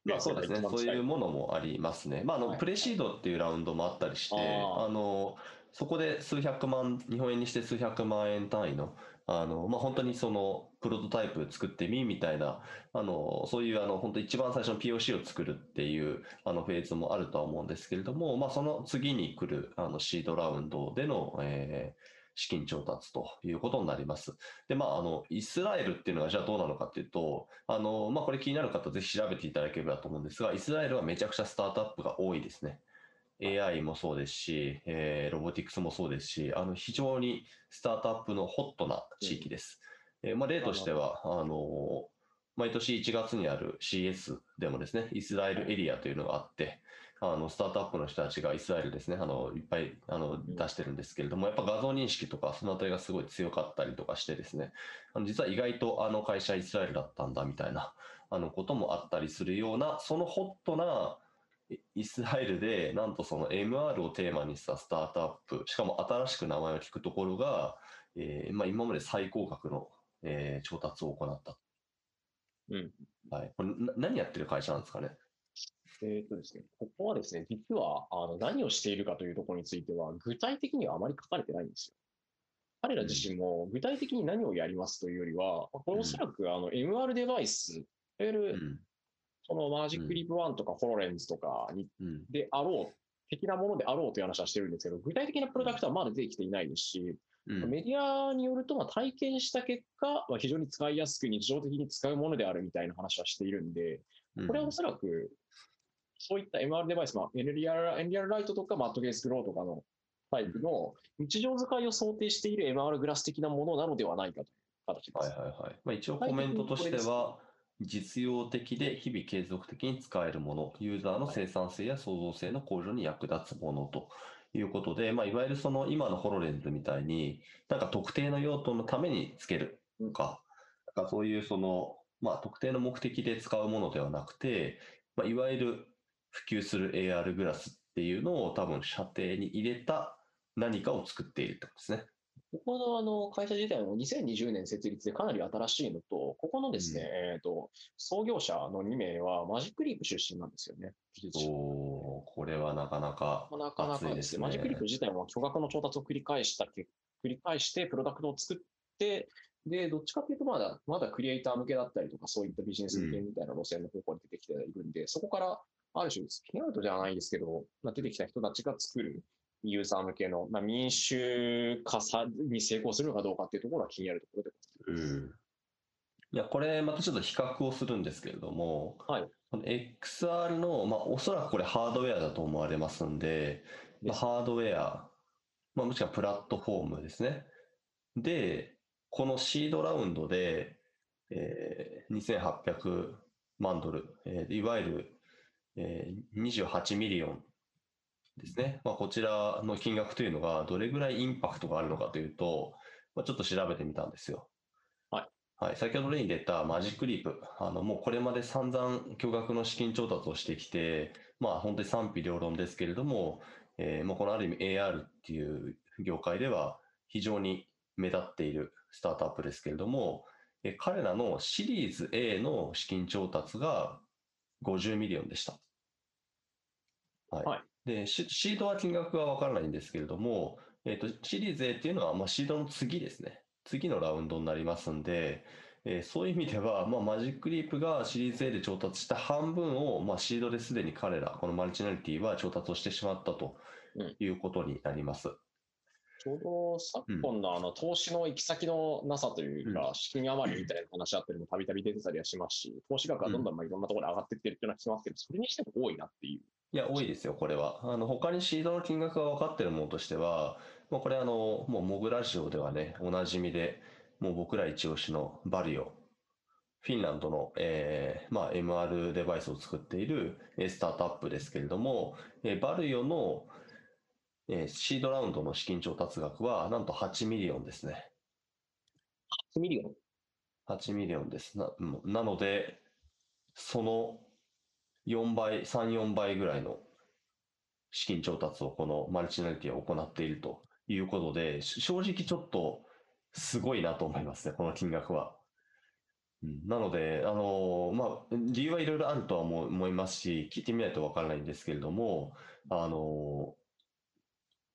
まあそうですね。そういうものもありますね。まああの、はいプレシードっていうラウンドもあったりして、あの、そこで数百万、日本円にして数百万円単位の、あの、まあ本当にその、プロトタイプ作ってみみたいな、あの、そういうあの、本当一番最初の POC を作るっていう、あの、フェーズもあるとは思うんですけれども、まあその次に来る、あの、シードラウンドでの、えー資金調達ということになります。で、まあ、あの、イスラエルっていうのはじゃあどうなのかっていうと、あの、まあ、これ気になる方ぜひ調べていただければと思うんですが、イスラエルはめちゃくちゃスタートアップが多いですね。AI もそうですし、えーロボティクスもそうですし、あの、非常にスタートアップのホットな地域です。えーまあ、例としては、あの、毎年1月にある CS でもですね、イスラエルエリアというのがあって、あのスタートアップの人たちがイスラエルですね、あのいっぱいあの出してるんですけれども、やっぱ画像認識とか、そのあたりがすごい強かったりとかしてですね、あの実は意外とあの会社イスラエルだったんだみたいなあのこともあったりするような、そのホットなイイスラエルで、なんとその MR をテーマにしたスタートアップ、しかも新しく名前を聞くところが、えーまあ、今まで最高額の、えー調達を行った。うん。はい、これな何やってる会社なんですかね？えっとですね、ここはですね、実はあの何をしているかというところについては、具体的にはあまり書かれてないんですよ。彼ら自身も具体的に何をやりますというよりは、これおそらくあの MR デバイス、いわゆうるんそのマジックリップ1とかホロレンズとかにうん。であろう、的なものであろうという話はしてるんですけど、具体的なプロダクトはまだ出てきていないですし、うん。メディアによると、まあ、体験した結果、まあ、非常に使いやすく日常的に使うものであるみたいな話はしているんで、うん。これはおそらく、そういった MR デバイス、まあ、NDR, NDR ライトとか、マットケースグローとかのタイプの日常使いを想定している MR グラス的なものなのではないかという形です。はいはいはい。まあ、一応コメントとしては、実用的で日々継続的に使えるもの、ユーザーの生産性や創造性の向上に役立つものということで、まあ、いわゆるその今のホロレンズみたいに、なんか特定の用途のためにつけるとか、なんかそういうその、まあ、特定の目的で使うものではなくて、まあ、いわゆる普及する AR グラスっていうのを多分射程に入れた何かを作っているってことですね。ここのあの会社自体も2020年設立でかなり新しいのと、ここのですね、えっと、創業者の2名はマジックリープ出身なんですよね。技術者これはなかなかなかなかですすね。マジックリップ自体も巨額の調達を繰り返したけ、繰り返してプロダクトを作って、で、どっちかというとまだ、まだクリエイター向けだったりとか、そういったビジネス向けみたいな路線の方向に出てきているんで、そこから、ある種、スピンアウトじゃないですけど、まあ、出てきた人たちが作るユーザー向けの、まあ、民主化さに成功するのかどうかっていうところは気になるところでございます。うんいや、これまたちょっと比較をするんですけれども、はいこの XR の、まあ、おそらくこれハードウェアだと思われますんで、まあ、ハードウェア、まあ、もしくはプラットフォームですね。で、このシードラウンドで、えー2800万ドル、えーいわゆる、えー28 million ですね。まあ、こちらの金額というのがどれぐらいインパクトがあるのかというと、まあ、ちょっと調べてみたんですよ。はい、先ほど例に出た Magic Leap、あのもうこれまで散々巨額の資金調達をしてきて、まあ本当に賛否両論ですけれども、えーまあ、このある意味 AR っていう業界では非常に目立っているスタートアップですけれども、えー彼らのシリーズ A の資金調達が50 million でした。はい。はいで、シシードは金額がわからないんですけれども、えっ、と、シリーズ A っていうのは、まあ、シードの次ですね。次のラウンドになりますんで、えーそういう意味では、まあ、 Magic Leap がシリーズ A で調達した半分を、まあ、シードですでに彼ら、この Multinarity は調達をしてしまったとうんいうことになります。ちょうど昨今のあの投資の行き先のなさというか、資金余りみたいな話あったりもたびたび出てたりはしますし、投資額がどんどんまあいろんなところで上がっていってるっていうのは聞きますけど、それにしても多いなっていう。いや、多いですよ、これは。あの、他にシードの金額が分かってるものとしては、もうこれあの、もうモグラジオではね、おなじみで、もう僕ら一押しのバリオ、フィンランドの、えーまあ、MR デバイスを作っているえースタートアップですけれども、えー Varjo の、えーシードラウンドの資金調達額は、なんと8 million ですね。8 million？8 million です。な、うんなので、その4倍、3、4倍ぐらいの資金調達をこの Multinarity は行っているということで、正直ちょっとすごいなと思いますね、この金額は。なので、あのまあ、理由はいろいろあるとは思う思いますし、聞いてみないとわからないんですけれども、あの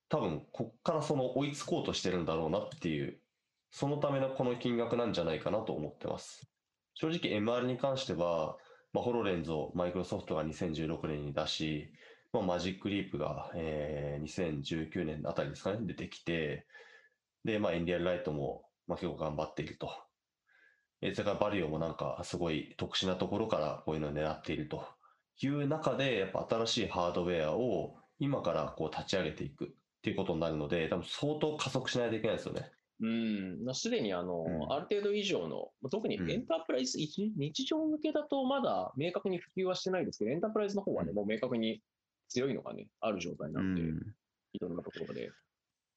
多分、こっからその追いつこうとしてるんだろうなっていうそのためのこの金額なんじゃないかなと思ってます。正直 MR に関しては、まあ、ホロレンズをマイクロソフトが2016年に出し、まあ、マジックリープが、えー2019年あたりですかね、出てきて、で、まあ、エンリアルライトも、まあ、結構頑張っていると。えそれからバリオもなんかすごい特殊なところからこういうのを狙っているという中で、やっぱ新しいハードウェアを今からこう立ち上げていくっていうことになるので、多分相当加速しないといけないですよね。うん、すでにあの、うんある程度以上の、特にうんエンタープライズ、一日常向けだとまだ明確に普及はしてないですけど、エンタープライズの方はね、もう明確に強いのがね、ある状態なんで、いろんなところで。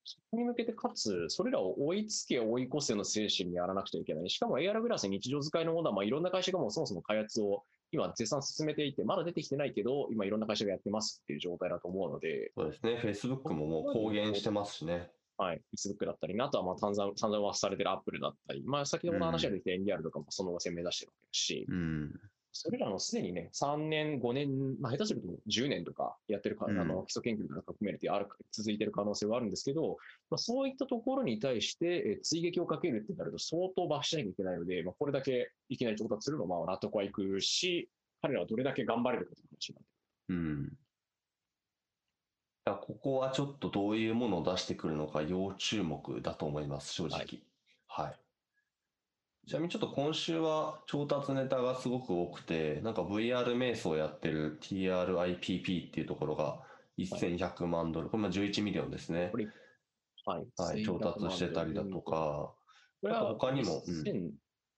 そこに向けて、かつ、それらを追いつけ、追い越せの精神にやらなくちゃいけない。しかも AR グラス日常使いのものは、まあ、いろんな会社がもうそもそも開発を今絶賛進めていて、まだ出てきてないけど、今いろんな会社がやってますっていう状態だと思うので、そうですね。Facebook ももう公言してますしね。はい、Facebook だったり、あとはまあ散々、散々噂されてる Apple だったり、まあ先ほどの話ができた NDR とかもその路線目指してるわけですし、うん。それらのすでにね、3年、5年、まあ、下手すると10年とかやってるか、うんあの基礎研究とか含めてある続いてる可能性はあるんですけど、まあ、そういったところに対して、えー追撃をかけるってなると相当罰しなきゃいけないので、まあ、これだけいきなり到達するのはまあ納得はいくし、彼らはどれだけ頑張れるかという話になってうん。ここはちょっとどういうものを出してくるのか要注目だと思います、正直。はい。ちなみにちょっと今週は調達ネタがすごく多くて、なんか VR 瞑想やってる TRIPP っていうところが1100万ドル、これまあ11 millionですねはい。はい、調達してたりだと。か、これは他にもうん2017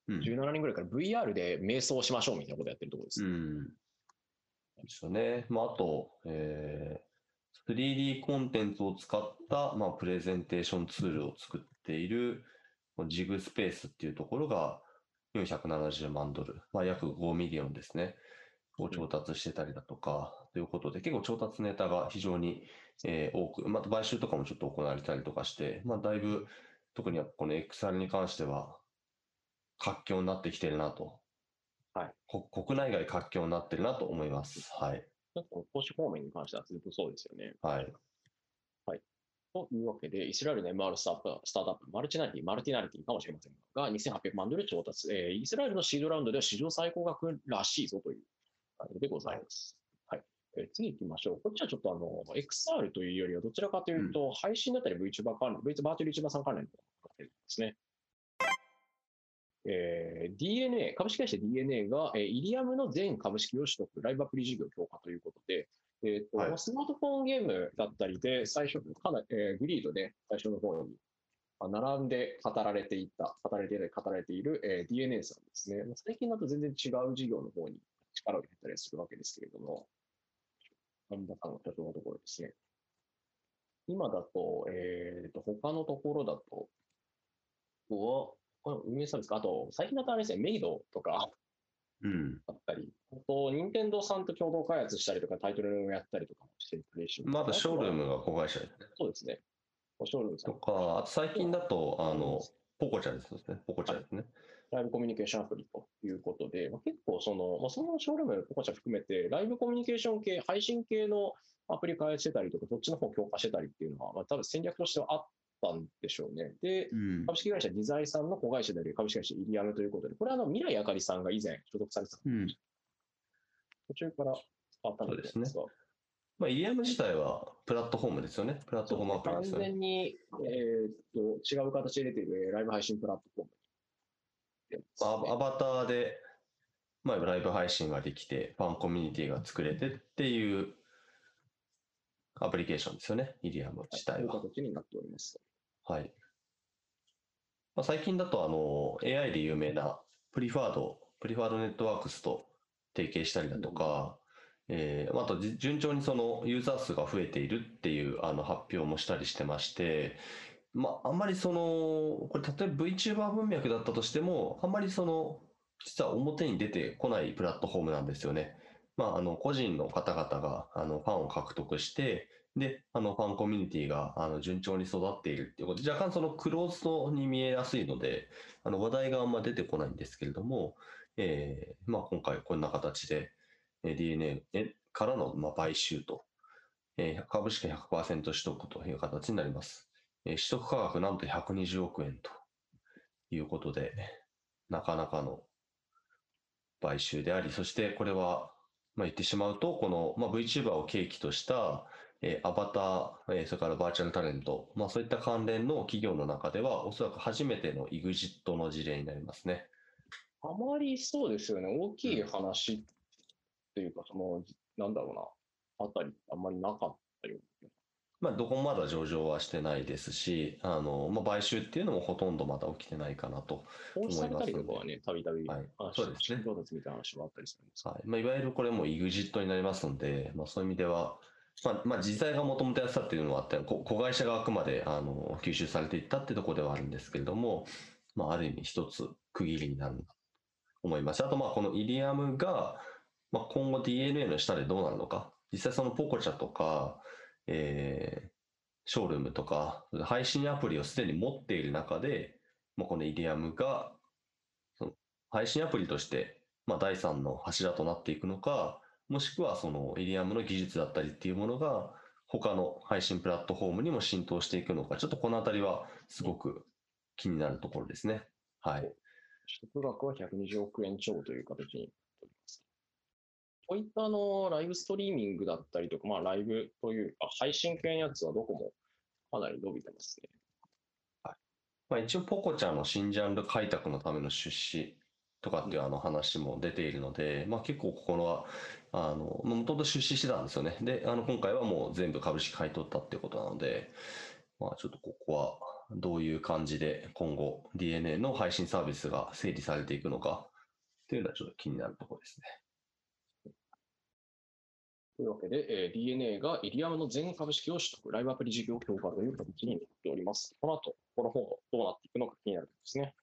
うん。年ぐらいから VR で瞑想しましょうみたいなことやってるところです。うん。ですよね。まあ、あと、えー、3D コンテンツを使った、まあ、プレゼンテーションツールを作っている、 JigSpace っていうところが470万ドル、まあ、約5 million ですね。を調達してたりだとか、ということで、結構調達ネタが非常に、えー多く、また買収とかもちょっと行われたりとかして、まあ、だいぶ、特にこの XR に関しては、活況になってきてるなと。はいこ国内外活況になってるなと思います。はい。なんか投資方面に関してはずっとそうですよね。はい。というわけで、イスラエルの MR スタートアップスタートアップ、マルチナリティ、マルティナリティかもしれませんが、2800万ドル調達、えーイスラエルのシードラウンドでは史上最高額らしいぞという感じでございます。はい。えー次行きましょう。こっちはちょっとあの、XR というよりは、どちらかというと、配信だったり VTuber 関連、VTuber バーチャル YouTuber さん関連のですね。えー DNA、株式会社 DNA が、えーイリアムの全株式を取得、ライブアプリ事業強化ということで、えーとはいスマートフォンゲームだったりで、最初、かなり、えーグリードで最初の方に、まあ並んで語られていた、語られていた、語られている、えー DNA さんですね。まあ最近だと全然違う事業の方に力を入れたりするわけですけれども、神田さんの社長のところですね。今だと、えーと、他のところだと、ここは、これ運営サービスか、あと、最近だとあれですね、メイドとか、うん。あったり、あと、任天堂さんと共同開発したりとか、タイトルをやったりとかもしてるプレイシまだショールームが子会社ですね。そうですね。ショールームさん、とか、あと最近だと、あの、ポコちゃんですね。ポコちゃんですね。ライブコミュニケーションアプリということで、まあ、結構その、まあ、そのショールーム、ポコちゃん含めて、ライブコミュニケーション系、配信系のアプリ開発してたりとか、そっちの方強化してたりっていうのは、まあ、多分戦略としてはあったんでしょうね。で、うん株式会社ディザイさんの子会社である株式会社イリアムということで、これはあの未来あかりさんが以前所属されてた、うん途中から変わったんですそうですが、まあ、イリアム自体はプラットフォームですよね。プラットフォームアプリ完ですよね。全に、えーっと違う形で出ているえーライブ配信プラットフォームでまあアバターで、まあ、ライブ配信ができて、ファンコミュニティが作れてっていうアプリケーションですよね。 IRIAM 自体は。という形になっております。はい。まあ、最近だとあの AI で有名な Preferred、Preferred Networks と提携したりだとか、えーまああとじ順調にそのユーザー数が増えているっていうあの発表もしたりしてまして、まあ、あんまりその、これ例えば VTuber 文脈だったとしても、あんまりその、実は表に出てこないプラットフォームなんですよね。まあ、あの、個人の方々が、あの、ファンを獲得して、で、あの、ファンコミュニティが、あの、順調に育っているっていうことで、若干そのクローズドに見えやすいので、あの、話題があんま出てこないんですけれども、えーまあ、今回こんな形で、えー DNA からの、まあ、買収と、えー株式100%取得という形になります。えー取得価格なんと120億円ということで、なかなかの買収であり、そしてこれは、まあ、言ってしまうと、この、まあ、VTuber を契機とした、えーアバター、えーそれからバーチャルタレント、まあ、そういった関連の企業の中では、おそらく初めての EXIT の事例になりますね。あまりそうですよね、大きい話っていうか、その、なんだろうな、あたり、あんまりなかったような。まあ、どこもまだ上場はしてないですし、あのまあ、買収っていうのもほとんどまだ起きてないかなと。投資されたりとかはね、たびたびはい。話そうですね。調達みたいな話もあったりするんですはい。まあ、いわゆるこれも EXIT になりますので、まあ、そういう意味では、まあまあ、実際がもともとやってたっていうのはあって、子会社があくまであの吸収されていったってところではあるんですけれども、まあ、ある意味一つ区切りになるんだと思います。あと、まあ、このイリアムが、まあ、今後 DNA の下でどうなるのか、実際そのポコチャとか、えーショールームとか、配信アプリをすでに持っている中で、まあ、このイリアムが、その配信アプリとして、まあ、第三の柱となっていくのか、もしくはそのイリアムの技術だったりっていうものが、他の配信プラットフォームにも浸透していくのか、ちょっとこのあたりはすごく気になるところですね。はい。取得額は120億円超という形になっております。こういったあのライブストリーミングだったりとか、まあ、ライブというか、配信系のやつはどこもかなり伸びてますね。まあ、一応、ポコちゃんの新ジャンル開拓のための出資とかっていうあの話も出ているので、まあ、結構ここは、あの、もともと出資してたんですよね。で、あの、今回はもう全部株式買い取ったっていうことなので、まあ、ちょっとここはどういう感じで今後 DNA の配信サービスが整理されていくのかっていうのはちょっと気になるところですね。というわけで、えー DNA がイリアムの全株式を取得、ライブアプリ事業強化という形になっております。この後、この方どうなっていくのか気になるんですね。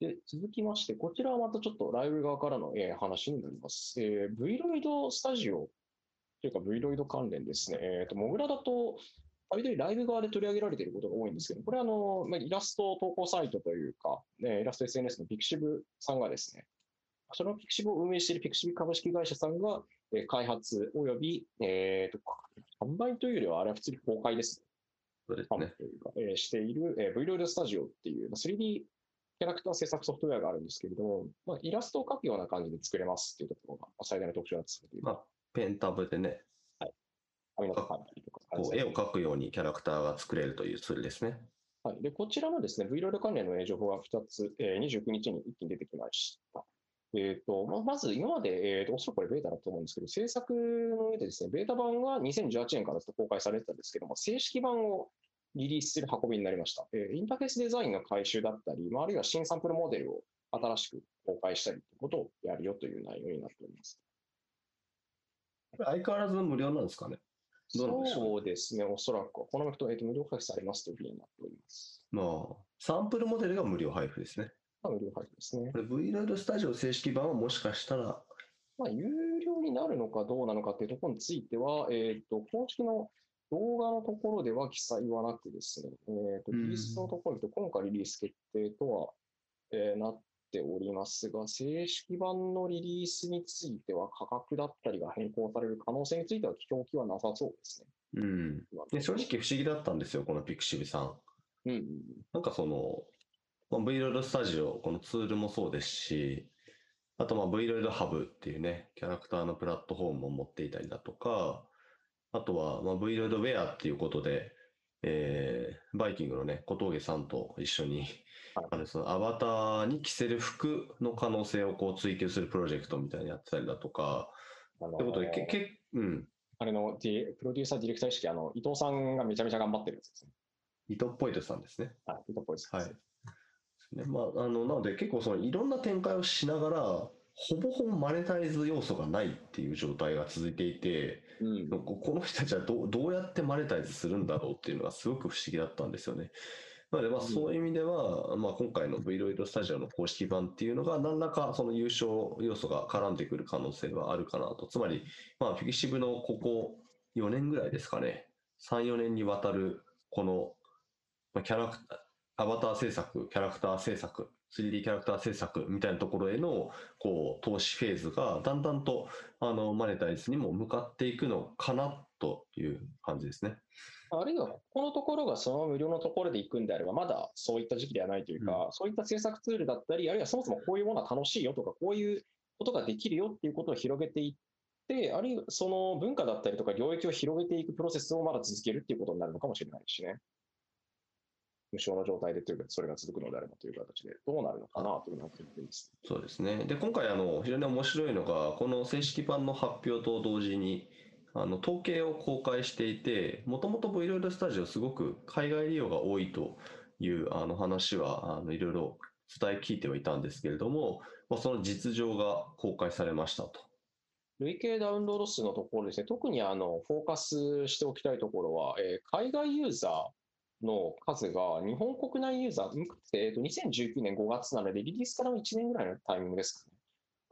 で、続きまして、こちらはまたちょっとライブ側からの、えー話になります。えー、Vroid スタジオというか Vroid 関連ですね。えっ、と、モグラだと、たびたびライブ側で取り上げられていることが多いんですけど、これはあの、まあ、イラスト投稿サイトというか、ね、イラスト SNS の Pixiv さんがですね、その Pixiv を運営している Pixiv 株式会社さんが、えー開発および、えーと、販売というよりは、あれは普通に公開ですね。そうですね。というか、えーしている、えー、Vroid Studio っていうまあ 3D キャラクター制作ソフトウェアがあるんですけれども、まあ、イラストを描くような感じで作れますっていうところがまあ最大の特徴だと。まあ、ペンタブでね、紙の描いたりとか。こう絵を描くようにキャラクターが作れるというツールですね。はい、でこちらのですね、Vroid 関連のえー情報が2つ、えー29日に一気に出てきました。えーとまあ、まず、今まで、えーと、おそらくこれベータだと思うんですけど、制作の上でですね、ベータ版が2018年からずっと公開されてたんですけども、正式版をリリースする運びになりました。えーインターフェースデザインの改修だったり、まあ、あるいは新サンプルモデルを新しく公開したりということをやるよという内容になっております。相変わらず無料なんですかね。そうですね、おそらく、この人、えーと無料配布されますというふうになっております。まあ、サンプルモデルが無料配布ですね。まあ、無料配布ですねこ。れ Vroid スタジオ正式版はもしかしたら、まあ、有料になるのかどうなのかっていうところについては、えっ、と、公式の動画のところでは記載はなくですね、えっ、と、うんリリースのところに行くと、今回リリース決定とは、えーなっておりますが、正式版のリリースについては価格だったりが変更される可能性については表記はなさそうですね。うん。で正直不思議だったんですよ、このピクシブさん。うんうんなんかその、まあ、Vroid スタジオ、このツールもそうですし、あとまあ Vroid ハブっていうね、キャラクターのプラットフォームを持っていたりだとか、あとはまあ Vroid ウェアっていうことで、えーバイキングのね、小峠さんと一緒に、はいあのそのアバターに着せる服の可能性をこう追求するプロジェクトみたいにやってたりだとか、あのということで、けけうん、あれのディプロデューサー、ディレクター意識、あの伊藤さんがめちゃめちゃ頑張ってるやつですね。伊藤ポイトさんですね。はい、伊藤っぽいです。はい。ねまあ、あのなので結構そのいろんな展開をしながらほぼほぼマネタイズ要素がないっていう状態が続いていてうん。こ この人たちはどうどうやってマネタイズするんだろうっていうのがすごく不思議だったんですよね。なのでまあうんそういう意味では、まあ、今回の Vroid スタジオの公式版っていうのが何らかその優勝要素が絡んでくる可能性はあるかなと。つまり、まあ、フィキシブのここ4年ぐらいですかね、3、4年にわたるこの、まあ、キャラクター、アバター制作、キャラクター制作、3D キャラクター制作みたいなところへのこう投資フェーズがだんだんとあのマネタイズにも向かっていくのかなという感じですね。あるいは、ここのところがその無料のところで行くんであれば、まだそういった時期ではないというか、そういった制作ツールだったり、あるいはそもそもこういうものは楽しいよとか、こういうことができるよっていうことを広げていっって、あるいはその文化だったりとか領域を広げていくプロセスをまだ続けるっていうことになるのかもしれないしね。無償の状態でというか、それが続くのであればという形で、どうなるのかなというのは思っています。そうですね。で、今回、あの、非常に面白いのが、この正式版の発表と同時に、あの、統計を公開していて、もともと Vloid スタジオすごく海外利用が多いという、あの、話は、あの、いろいろ伝え聞いてはいたんですけれども、まあ、その実情が公開されましたと。累計ダウンロード数のところですね、特にあのフォーカスしておきたいところは、えー海外ユーザーの数が日本国内ユーザー、えーと2019年5月なので、リリースからの1年ぐらいのタイミングですかね。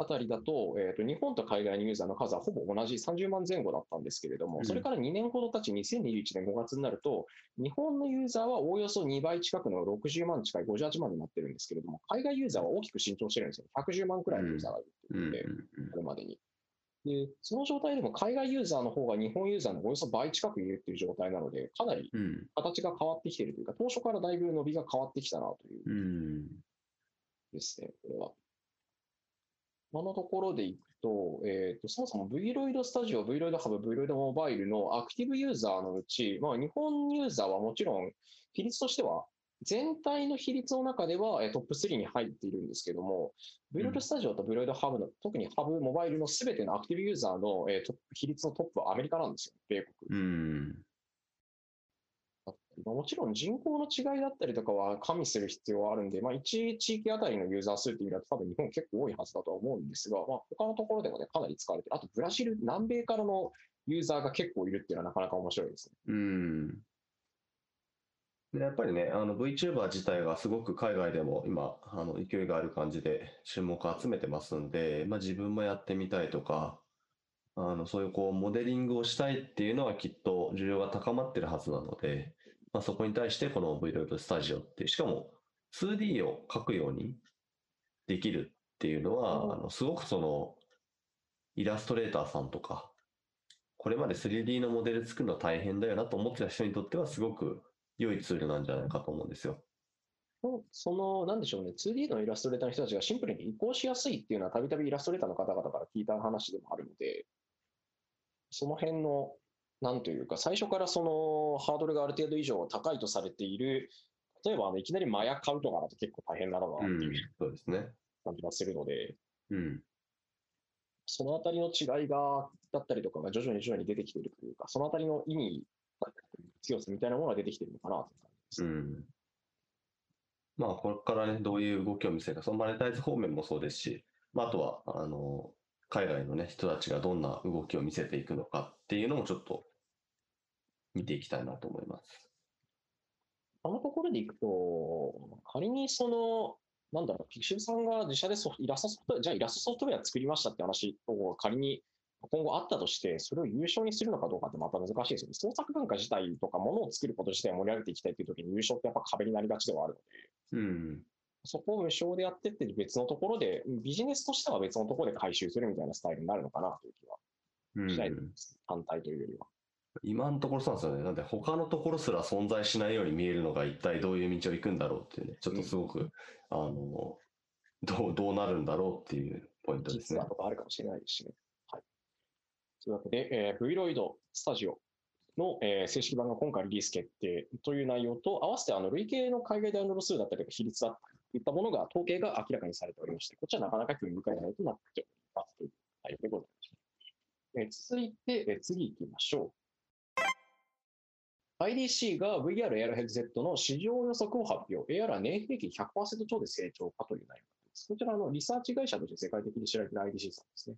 あたりだと,、えーと、日本と海外のユーザーの数はほぼ同じ30万前後だったんですけれども、うんそれから2年ほど経ち、2021年5月になると、日本のユーザーはおおよそ2倍近くの60万近い58万になってるんですけれども、海外ユーザーは大きく伸長してるんですよ。110万くらいのユーザーがいるということで、これまでに。で、その状態でも海外ユーザーの方が日本ユーザーのおよそ倍近くいるっていう状態なので、かなり。形が変わってきているというか、当初からだいぶ伸びが変わってきたなといううん。ですね、これは。今のところでいくと、えっと、そもそも Vloid Studio、Vloid Hub、Vloid Mobile のアクティブユーザーのうち、まあ、日本ユーザーはもちろん、比率としては、全体の比率の中ではえートップ3に入っているんですけども、うん Vloid Studio と Vloid Hub の、特に Hub モバイルのすべてのアクティブユーザーのえートップ比率のトップはアメリカなんですよ、米国。うん。もちろん人口の違いだったりとかは加味する必要はあるんで、まあ、1地域あたりのユーザー数っていう意味だと多分日本結構多いはずだとは思うんですが、まあ、他のところでもね、かなり使われてる。あとブラジル、南米からのユーザーが結構いるっていうのはなかなか面白いですね。うん。で、やっぱりね、あの VTuber 自体がすごく海外でも今、あの勢いがある感じで注目を集めてますんで、まあ自分もやってみたいとか、あの、そういうこう、モデリングをしたいっていうのはきっと需要が高まってるはずなので、まあそこに対してこの Vloid Studio っていう、しかも 2D を描くようにできるっていうのは、うん。あの、すごくその、イラストレーターさんとか、これまで 3D のモデル作るの大変だよなと思ってた人にとってはすごく良いツールなんじゃないかと思うんですよ。その、なんでしょうね、2D のイラストレーターの人たちがシンプルに移行しやすいっていうのは、たびたびイラストレーターの方々から聞いた話でもあるので、その辺の、なんというか、最初からそのハードルがある程度以上高いとされている、例えばあのいきなりマヤ買うとかだと結構大変なのかなっていうそうですね。感じがするので、うん。そのあたりの違いが、だったりとかが徐々に徐々に出てきているというか、そのあたりの意味、強さみたいなものが出てきているのかなという感じです。うん。まあ、これからね、どういう動きを見せるか、そのマネタイズ方面もそうですし、まあ、あとは、あの、海外のね、人たちがどんな動きを見せていくのかっていうのもちょっと見ていきたいなと思います。あのところでいくと、仮にその、なんだろう、ピクシブさんが自社でソフイラストソフトウェア、じゃあイラストソフトウェア作りましたって話を仮に今後あったとして、それを優勝にするのかどうかってまた難しいですよね。創作文化自体とか、ものを作ること自体を盛り上げていきたいというときに優勝ってやっぱ壁になりがちではあるので、うん。そこを無償でやってって別のところで、ビジネスとしては別のところで回収するみたいなスタイルになるのかなという気はうんしないです。反対というよりは。今のところそうなんですよね。なんで他のところすら存在しないように見えるのが一体どういう道を行くんだろうっていうね、ちょっとすごく、あの、どう、どうなるんだろうっていうポイントですね実は。とかあるかもしれないですしね。というわけで、えー、Vloid Studio の、えー正式版が今回リリース決定という内容と、合わせてあの累計の海外ダウンロード数だったりとか比率だったりといったものが、統計が明らかにされておりまして、こちらなかなか興味深い内容となっておりますという内容でございました。え続いて、えー次行きましょう。IDC が VR AR ヘッドセットの市場予測を発表。AR は年平均100%超で成長かという内容です。こちらのリサーチ会社として世界的に知られている IDC さんですね。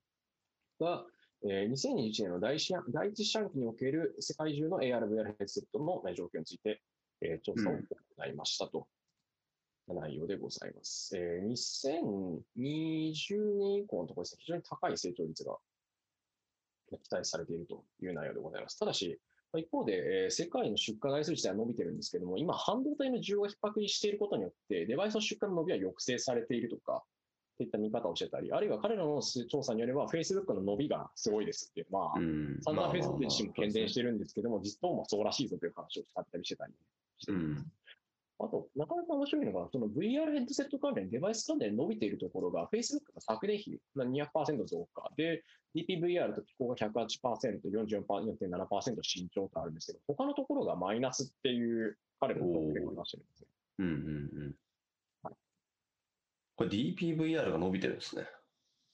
が、えー2021年の第一四半第一四半期における世界中の AR、VR ヘッドセットのえー状況について、えー調査を行いましたと。内容でございます。えー2020年以降のところですね、非常に高い成長率が期待されているという内容でございます。ただし、まあ一方で、えー世界の出荷台数自体は伸びてるんですけども、今、半導体の需要が逼迫していることによって、デバイスの出荷の伸びは抑制されているとか、といった見方をしてたり、あるいは彼らの調査によれば、Facebook の伸びがすごいですっていう、まあ、うん。散々 Facebook 自身も懸念してるんですけども、実装もそうらしいぞという話を使ったりしてたりしてうん。あと、なかなか面白いのが、その VR ヘッドセット関連、デバイス関連伸びているところが、Facebook が昨年比200%増加で、DPVR と機構が108%、44.7%慎重とあるんですけど、他のところがマイナスっていう彼の統計を出してるんですね。うんうんうんはい。これ DPVR が伸びてるんですね。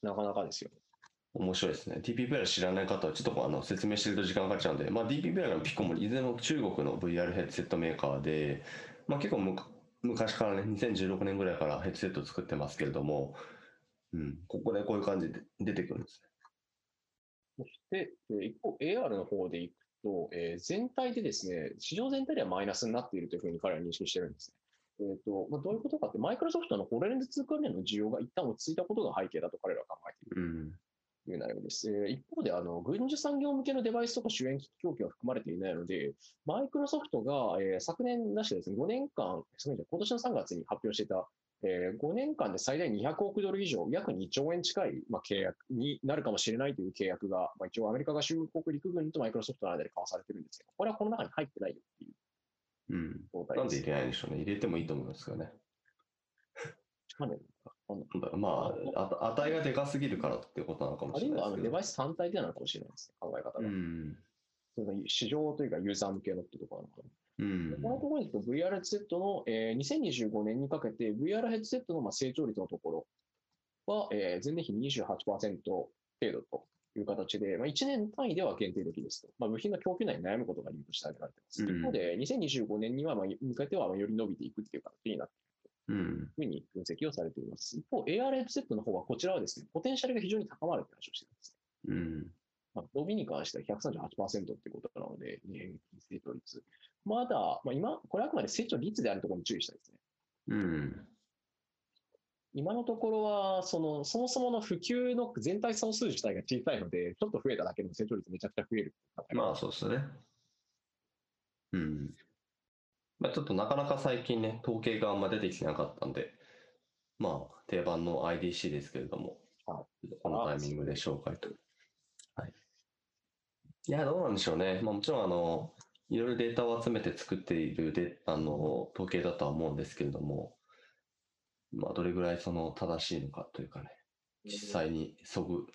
なかなかですよ。面白いですね。DPVR 知らない方はちょっとあの説明してると時間かかっちゃうんで、まあ、DPVR のピコもいずれも中国の VR ヘッドセットメーカーで、まあ、結構昔からね、2016年ぐらいからヘッドセットを作ってますけれども、うん、ここでこういう感じで出てくるんですそして、えー一方、AR の方でいくと、えー全体でですね、市場全体ではマイナスになっているというふうに彼らは認識してるんですね。えーとまあ、どういうことかって、マイクロソフトのホロレンズ2関連の需要が一旦落ち着いたことが背景だと彼らは考えている。という内容です。えー一方で、あの軍需産業向けのデバイスとか主演機器供給は含まれていないので、マイクロソフトが、えー昨年出してですね、5年間、すみません今年の3月に発表していた、えー5年間で最大200億ドル以上、約2兆円近い、まあ、契約になるかもしれないという契約が、まあ、一応アメリカ合衆国陸軍とマイクロソフトの間で交わされてるんですけど、これはこの中に入ってないよっていううん。なんで入れないんでしょうね。入れてもいいと思うんですけどね。まあ、あ値がでかすぎるからっていうことなのかもあるいしれないですけど。はあのデバイス単体でなのかもしれないですね、考え方が。うん。その市場というかユーザー向けのってところなのかな。うん。このところにと VR ヘッドセットの、えー2025年にかけて VR ヘッドセットのまあ成長率のところは、えー前年比28%程度という形で、まあ、1年単位では限定的ですと。まあ、部品の供給内に悩むことが理由として挙げられています。うん一方で、2025年にはまあ向けてはまあより伸びていくっていう形になってうん。いるというふうに分析をされています。一方、AR ヘッドセットの方はこちらはですね、ポテンシャルが非常に高まるという話をしています。うん。まあ、伸びに関しては138%っていうことなので、年平均成長率。まだ、まあ、今、これはあくまで成長率であるところに注意したいですね。うん。今のところは、その、そもそもの普及の全体総数自体が小さいので、ちょっと増えただけでも成長率めちゃくちゃ増える。まあそうですね。うん。まあちょっとなかなか最近ね、統計があんま出てきてなかったんで、まあ定番の IDC ですけれども、はこのタイミングで紹介と。はい。いや、どうなんでしょうね。まあもちろんあの、いろいろデータを集めて作っているで、あの、統計だとは思うんですけれども、まあどれぐらいその正しいのかというかね、実際にそぐ、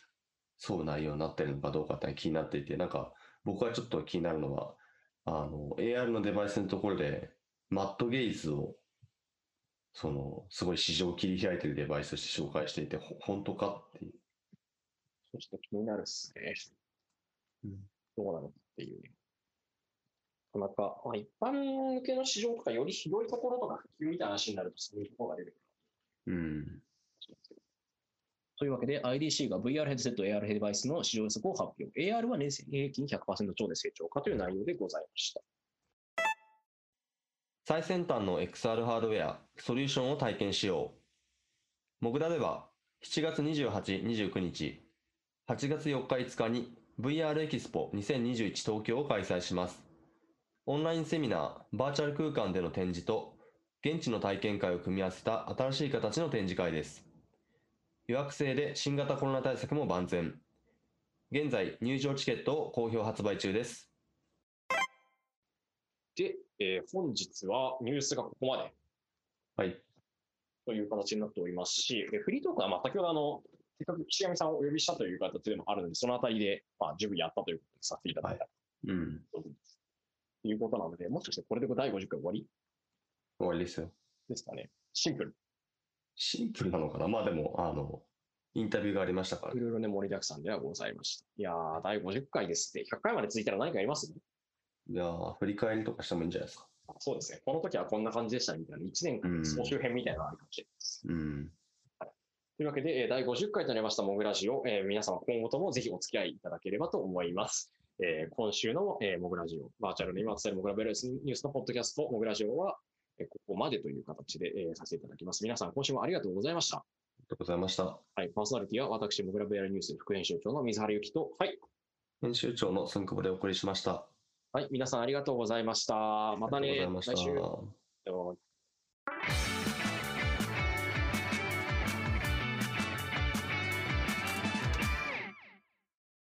沿う内容になってるのかどうかって気になっていて、なんか僕はちょっと気になるのは、あの、AR のデバイスのところで、マットゲイズを、その、すごい市場を切り開いてるデバイスとして紹介していて、ほ本当かっていう。そして気になるっすね。うんどうなのかっていうね。なかなか、まあ、一般向けの市場とかより広いところとか普及みたいな話になるとそういうところが出てくる。うん。というわけで、IDC が VR ヘッドセット AR デバイスの市場予測を発表。AR は年平均100%超で成長かという内容でございました。最先端の XR ハードウェア、ソリューションを体験しよう。モグラでは、7月28、29日、8月4日、5日に VR エキスポ2021東京を開催します。オンラインセミナー、バーチャル空間での展示と、現地の体験会を組み合わせた新しい形の展示会です。予約制で新型コロナ対策も万全。現在、入場チケットを好評発売中です。で、えー本日はニュースがここまではい。という形になっておりますし、でフリートークはまあ先ほどあの、せっかく岸上さんをお呼びしたという形でもあるので、そのあたりで、まあ、十分やったということにさせていただいたうん。ということなので、もしかしてこれで第50回終わり終わりですよ。ですかね。シンプル。シンプルなのかな？まあでも、あの、インタビューがありましたからい。ろいろね、盛りだくさんではございました。いやー、第50回ですって、100回まで続いたら何かあります？いやー振り返りとかしてもいいんじゃないですか。あそうですね。この時はこんな感じでしたみたいな、1年間総集編みたいなのがあるかもしれないです。うん。というわけで、えー第50回となりましたモグラジオ、えー皆様今後ともぜひお付き合いいただければと思います。えー今週の、えーモグラジオ、バーチャルの今伝えるモグラベルスニュースのポッドキャスト、モグラジオは、えーここまでという形で、えー、させていただきます。皆さん、今週もありがとうございました。ありがとうございました。はい、パーソナリティは私、モグラブエラニュース副編集長の水原由紀と、はい。編集長の寸久保でお送りしました。はい、皆さんありがとうございました。またね、来週。